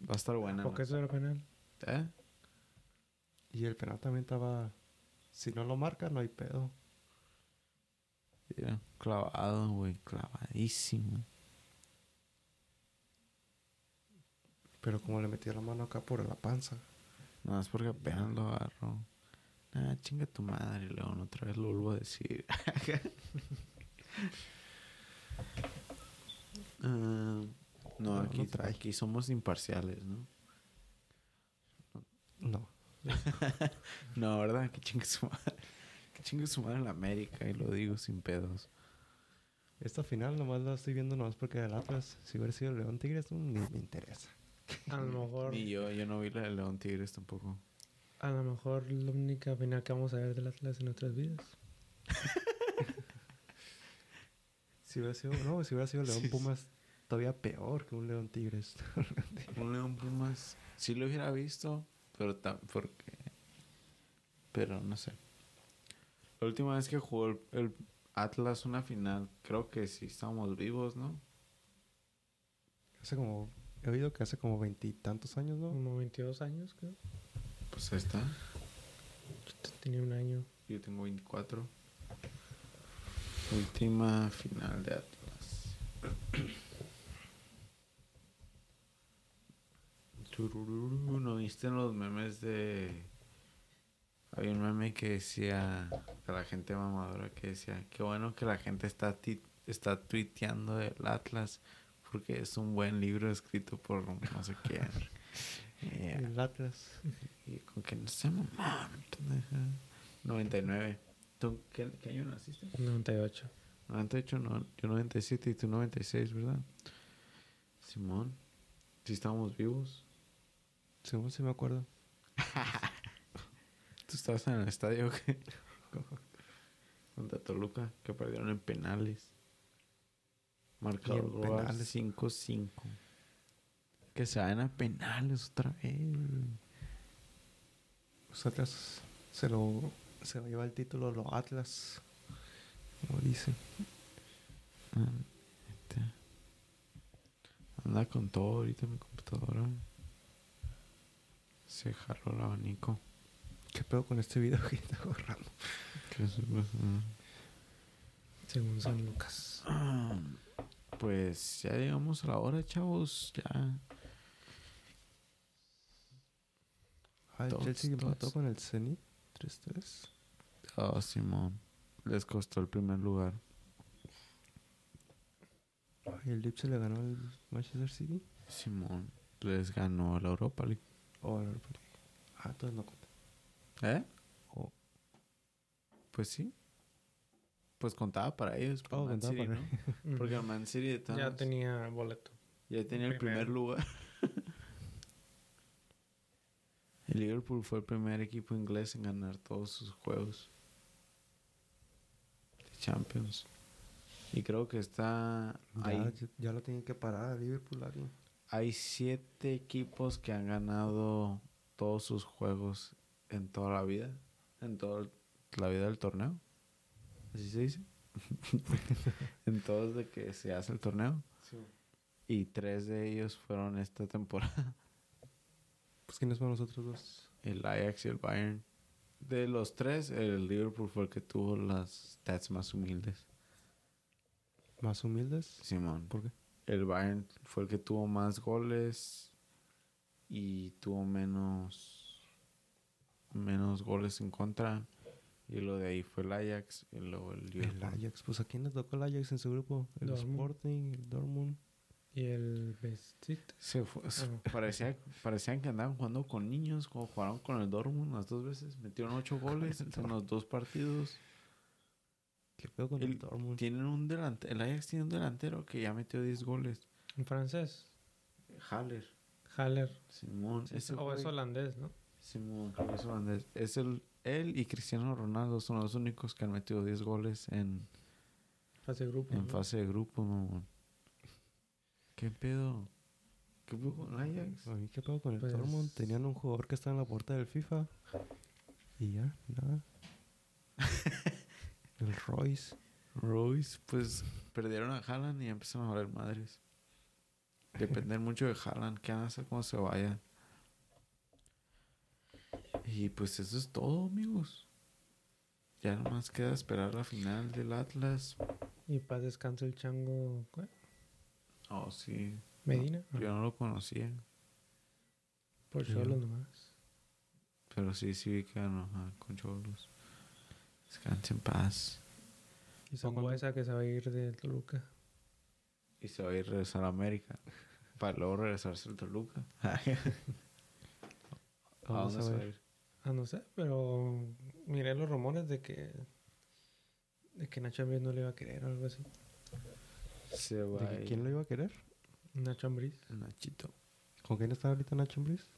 Speaker 1: Va a estar buena.
Speaker 2: ¿Por qué eso era penal?
Speaker 1: ¿Eh?
Speaker 3: Y el penal también estaba. Si no lo marca, no hay pedo.
Speaker 1: Mira, clavado, güey, clavadísimo.
Speaker 3: Pero como le metí la mano acá por la panza.
Speaker 1: Nada más porque apenas lo agarró. Ah, chinga tu madre, León, otra vez lo vuelvo a decir. [laughs] Ah, no,
Speaker 3: No,
Speaker 1: aquí,
Speaker 3: no trae.
Speaker 1: aquí somos imparciales, ¿no?
Speaker 3: No. [laughs]
Speaker 1: No, ¿verdad? Que chingue su madre. Que chingue su madre en la América, y lo digo sin pedos.
Speaker 3: Esta final nomás la estoy viendo nomás porque el Atlas, si hubiera sido León Tigres, ni me interesa.
Speaker 2: A lo mejor,
Speaker 1: Ni yo, yo no vi la de León Tigres tampoco.
Speaker 2: A lo mejor la única final que vamos a ver del Atlas en nuestras vidas. [laughs]
Speaker 3: Si hubiera sido, no, si hubiera sido León
Speaker 1: Sí, sí.
Speaker 3: Pumas, todavía peor que un León Tigres. [laughs]
Speaker 1: Un León Pumas. Sí lo hubiera visto, pero tam- porque. Pero no sé. La última vez que jugó el, el Atlas una final, creo que sí estábamos vivos, ¿no?
Speaker 3: hace como, he oído que hace como veintitantos años, ¿no?
Speaker 2: Como 22 años, creo.
Speaker 1: Pues ahí está.
Speaker 2: Tenía un año.
Speaker 1: Yo tengo 24. Última final de Atlas. ¿No viste los memes de... Había un meme que decía, de la gente mamadora que decía, qué bueno que la gente está, ti- está tuiteando del Atlas porque es un buen libro escrito por no sé quién. [laughs] Yeah.
Speaker 3: El Atlas.
Speaker 1: Y con que no se mamá, pendeja. 99. ¿Tú qué, qué año naciste?
Speaker 2: 98.
Speaker 1: 98, no, yo 97 y tú 96, ¿verdad? Simón, si estábamos vivos.
Speaker 3: Según si me acuerdo. [laughs]
Speaker 1: ¿Tú estabas en el estadio que [laughs] contra Toluca que perdieron en penales? Marcador
Speaker 3: Y en
Speaker 1: global
Speaker 3: penales.
Speaker 1: 5-5. Que se vayan a penales otra vez.
Speaker 3: Los Atlas se lo, se lo lleva el título los Atlas. Como dice.
Speaker 1: Ah. Anda con todo ahorita mi computadora. Se jaló el abanico.
Speaker 3: ¿Qué pedo con este video que está borrando?
Speaker 1: ¿Qué se?
Speaker 2: Según San Lucas.
Speaker 1: Ah, Pues ya llegamos a la hora, chavos. Ya.
Speaker 3: Ah, el Chelsea empató con el Zenit 3-3.
Speaker 1: Oh, Simón. Les costó el primer lugar.
Speaker 3: Ay, el Leipzig le ganó al Manchester City.
Speaker 1: Simón. Les ganó la Europa League.
Speaker 3: Oh, no, pero- ah, entonces no cuenta.
Speaker 1: ¿Eh?
Speaker 3: Oh,
Speaker 1: Pues sí. Pues contaba para ellos. por
Speaker 3: Oh,
Speaker 1: Man
Speaker 3: contaba
Speaker 1: City,
Speaker 3: para
Speaker 1: ¿no? [laughs] Porque el Man City de
Speaker 2: Ya tenía boleto.
Speaker 1: ya tenía el primer lugar. El Liverpool fue el primer equipo inglés en ganar todos sus juegos de Champions. Y creo que está
Speaker 3: ya,
Speaker 1: ahí.
Speaker 3: ya, lo tienen que parar a Liverpool. Ari.
Speaker 1: Hay siete equipos que han ganado todos sus juegos en toda la vida. En toda la vida del torneo. ¿Así se dice? [laughs] en todos de que se hace el torneo. Y tres de ellos fueron esta temporada.
Speaker 3: Pues quiénes son los otros dos.
Speaker 1: El Ajax y el Bayern. De los tres, el Liverpool fue el que tuvo las stats más humildes.
Speaker 3: Más humildes.
Speaker 1: Simón.
Speaker 3: ¿Por qué?
Speaker 1: El Bayern fue el que tuvo más goles y tuvo menos menos goles en contra. Y lo de ahí fue el Ajax y luego el
Speaker 3: El
Speaker 1: Liverpool.
Speaker 3: Ajax, pues a quién le tocó el Ajax en su grupo? El
Speaker 2: Dortmund.
Speaker 3: Sporting, el Dortmund.
Speaker 2: Y el Bestit.
Speaker 1: Se fue- se-
Speaker 2: Ah.
Speaker 1: parecía, parecían que andaban jugando con niños, como jugaron con el Dortmund las dos veces. Metieron ocho [laughs] goles en los dos partidos.
Speaker 3: ¿Qué pedo con
Speaker 1: El-
Speaker 3: el Dortmund?
Speaker 1: Tienen un delantero, el Ajax tiene un delantero que ya metió 10 goles.
Speaker 2: En francés.
Speaker 1: Haller.
Speaker 2: Haller.
Speaker 1: Simón.
Speaker 2: O es holandés, ¿no?
Speaker 1: Simón, creo que es holandés. Es el, él y Cristiano Ronaldo son los únicos que han metido 10 goles en,
Speaker 2: Fase de grupo.
Speaker 1: en
Speaker 2: ¿no?
Speaker 1: fase de grupo, mamón. ¿Qué pedo? ¿Qué pedo con el Ajax?
Speaker 3: A mí qué pedo con el
Speaker 2: Pues-
Speaker 3: Dortmund. Tenían un jugador que estaba en la puerta del FIFA. Y ya, nada. [laughs] el Royce.
Speaker 1: Royce, pues perdieron a Haaland y empezaron a valer madres. Dependen mucho de Haaland, que van a hacer cuando se vaya. Y pues eso es todo, amigos. Ya nomás queda esperar la final del Atlas.
Speaker 2: Y paz descanse el chango. ¿cuál?
Speaker 1: Oh, sí.
Speaker 2: Medina.
Speaker 1: Yo no lo conocía.
Speaker 2: Por
Speaker 3: Sí.
Speaker 2: solo nomás.
Speaker 1: Pero sí, sí vi que ganó ajá, con Cholos. Descanse en paz.
Speaker 2: Y Zambuesa que se va a ir de Toluca.
Speaker 1: Y se va a ir a regresar a América. [laughs] Para luego regresarse al Toluca. [laughs] ¿A
Speaker 3: Vamos
Speaker 1: dónde
Speaker 3: a
Speaker 1: se va a
Speaker 3: ver.
Speaker 1: ir?
Speaker 2: Ah, no sé, pero miré los rumores de que de que Nacho Ambriz no le iba a querer o algo así.
Speaker 1: Se
Speaker 3: ¿De
Speaker 1: va
Speaker 3: que
Speaker 1: a ir.
Speaker 3: ¿Quién lo iba a querer?
Speaker 2: Nacho Ambriz.
Speaker 1: Nachito.
Speaker 3: ¿Con quién está ahorita Nacho Ambriz?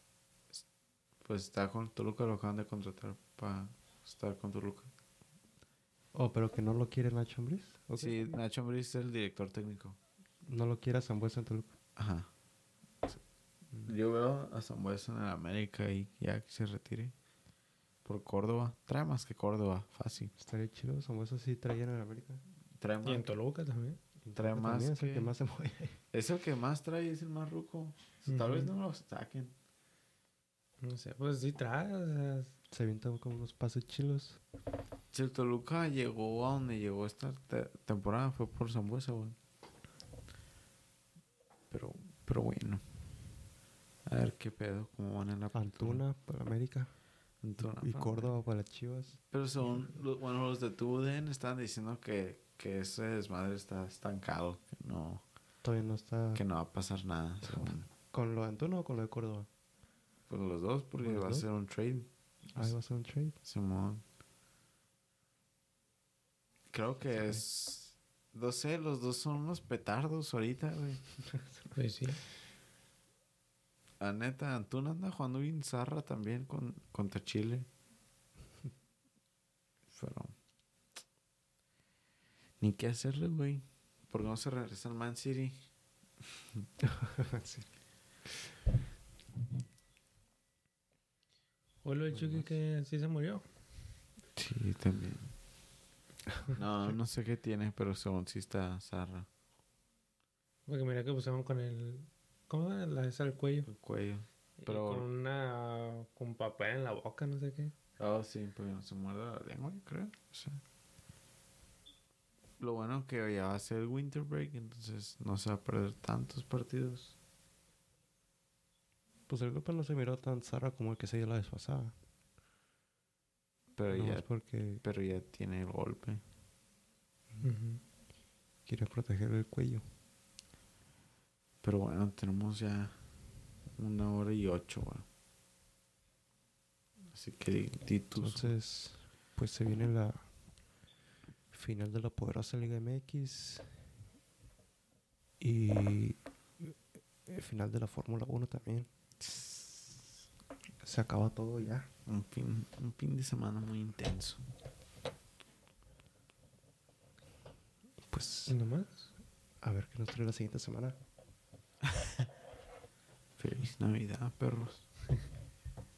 Speaker 1: Pues está con Toluca, lo acaban de contratar para estar con Toluca.
Speaker 3: Oh, pero que no lo quiere Nacho Ambriz. Ok.
Speaker 1: Sí, Nacho Ambriz es el director técnico.
Speaker 3: No lo quiere a Zambuesa en Toluca.
Speaker 1: Ajá. Yo veo a Zambuesa en el América y ya que se retire. Por Córdoba. Trae más que Córdoba, fácil.
Speaker 3: Estaría chido. Zambuesa sí traía en el América.
Speaker 1: Trae
Speaker 2: Y
Speaker 1: más.
Speaker 2: en Toluca también.
Speaker 1: Trae más
Speaker 3: es el
Speaker 1: que-
Speaker 3: más se mueve. [laughs]
Speaker 1: Es el que más trae, es el más ruco. Tal vez no lo saquen.
Speaker 2: No sé, pues sí trae, o sea,
Speaker 3: Se avienta como unos pases chilos.
Speaker 1: Si el Toluca llegó a donde llegó esta te- temporada fue por Zambuesa, güey. Pero, pero bueno. A ver qué pedo, cómo van en la.
Speaker 3: Antuna para América.
Speaker 1: Antuna,
Speaker 3: y
Speaker 1: para-
Speaker 3: Córdoba para las Chivas.
Speaker 1: Pero son, los- bueno, los de TUDN estaban diciendo que, que ese desmadre está estancado, que no,
Speaker 3: Todavía no está.
Speaker 1: que no va a pasar nada. [laughs] según.
Speaker 3: ¿Con lo de Antuna o con lo de Córdoba?
Speaker 1: Pues los dos, porque
Speaker 3: ¿Con los
Speaker 1: va
Speaker 3: dos?
Speaker 1: a ser un trade.
Speaker 3: Ahí va a ser un trade.
Speaker 1: Simón. Creo que es. No sé, los dos son unos petardos ahorita, güey. [laughs]
Speaker 2: pues sí.
Speaker 1: La neta, Antuna anda jugando bien zarra también con, contra Chile. [laughs] Pero. Ni qué hacerle, güey. ¿Por qué no se regresa al Man City? [laughs]
Speaker 3: Sí.
Speaker 2: O lo del Chucky que sí se murió.
Speaker 1: Sí, también. No, no sé qué tiene, pero según sí está zarra.
Speaker 2: Porque mira que pusieron con el. ¿Cómo era? La esa al cuello.
Speaker 1: El cuello.
Speaker 2: Y con una. con papel en la boca, no sé qué.
Speaker 1: Oh, sí, porque no se muerde la lengua, creo. O sea. Lo bueno que ya va a ser el winter break, entonces no se va a perder tantos partidos.
Speaker 3: Pues el golpe no se miró tan zarra como el que se dio la vez pasada.
Speaker 1: Pero ya,
Speaker 3: porque
Speaker 1: pero ya tiene el golpe.
Speaker 3: Quiere proteger el cuello.
Speaker 1: Pero bueno, tenemos ya una hora y ocho, güey. Así que di, di tus-
Speaker 3: Entonces, pues se viene la final de la poderosa Liga MX y el final de la Fórmula 1 también. Se acaba todo ya.
Speaker 1: un, fin, un fin de semana muy intenso.
Speaker 3: Pues
Speaker 2: ¿Y nomás?
Speaker 3: a ver qué nos trae la siguiente semana. [laughs]
Speaker 1: Feliz Navidad, perros.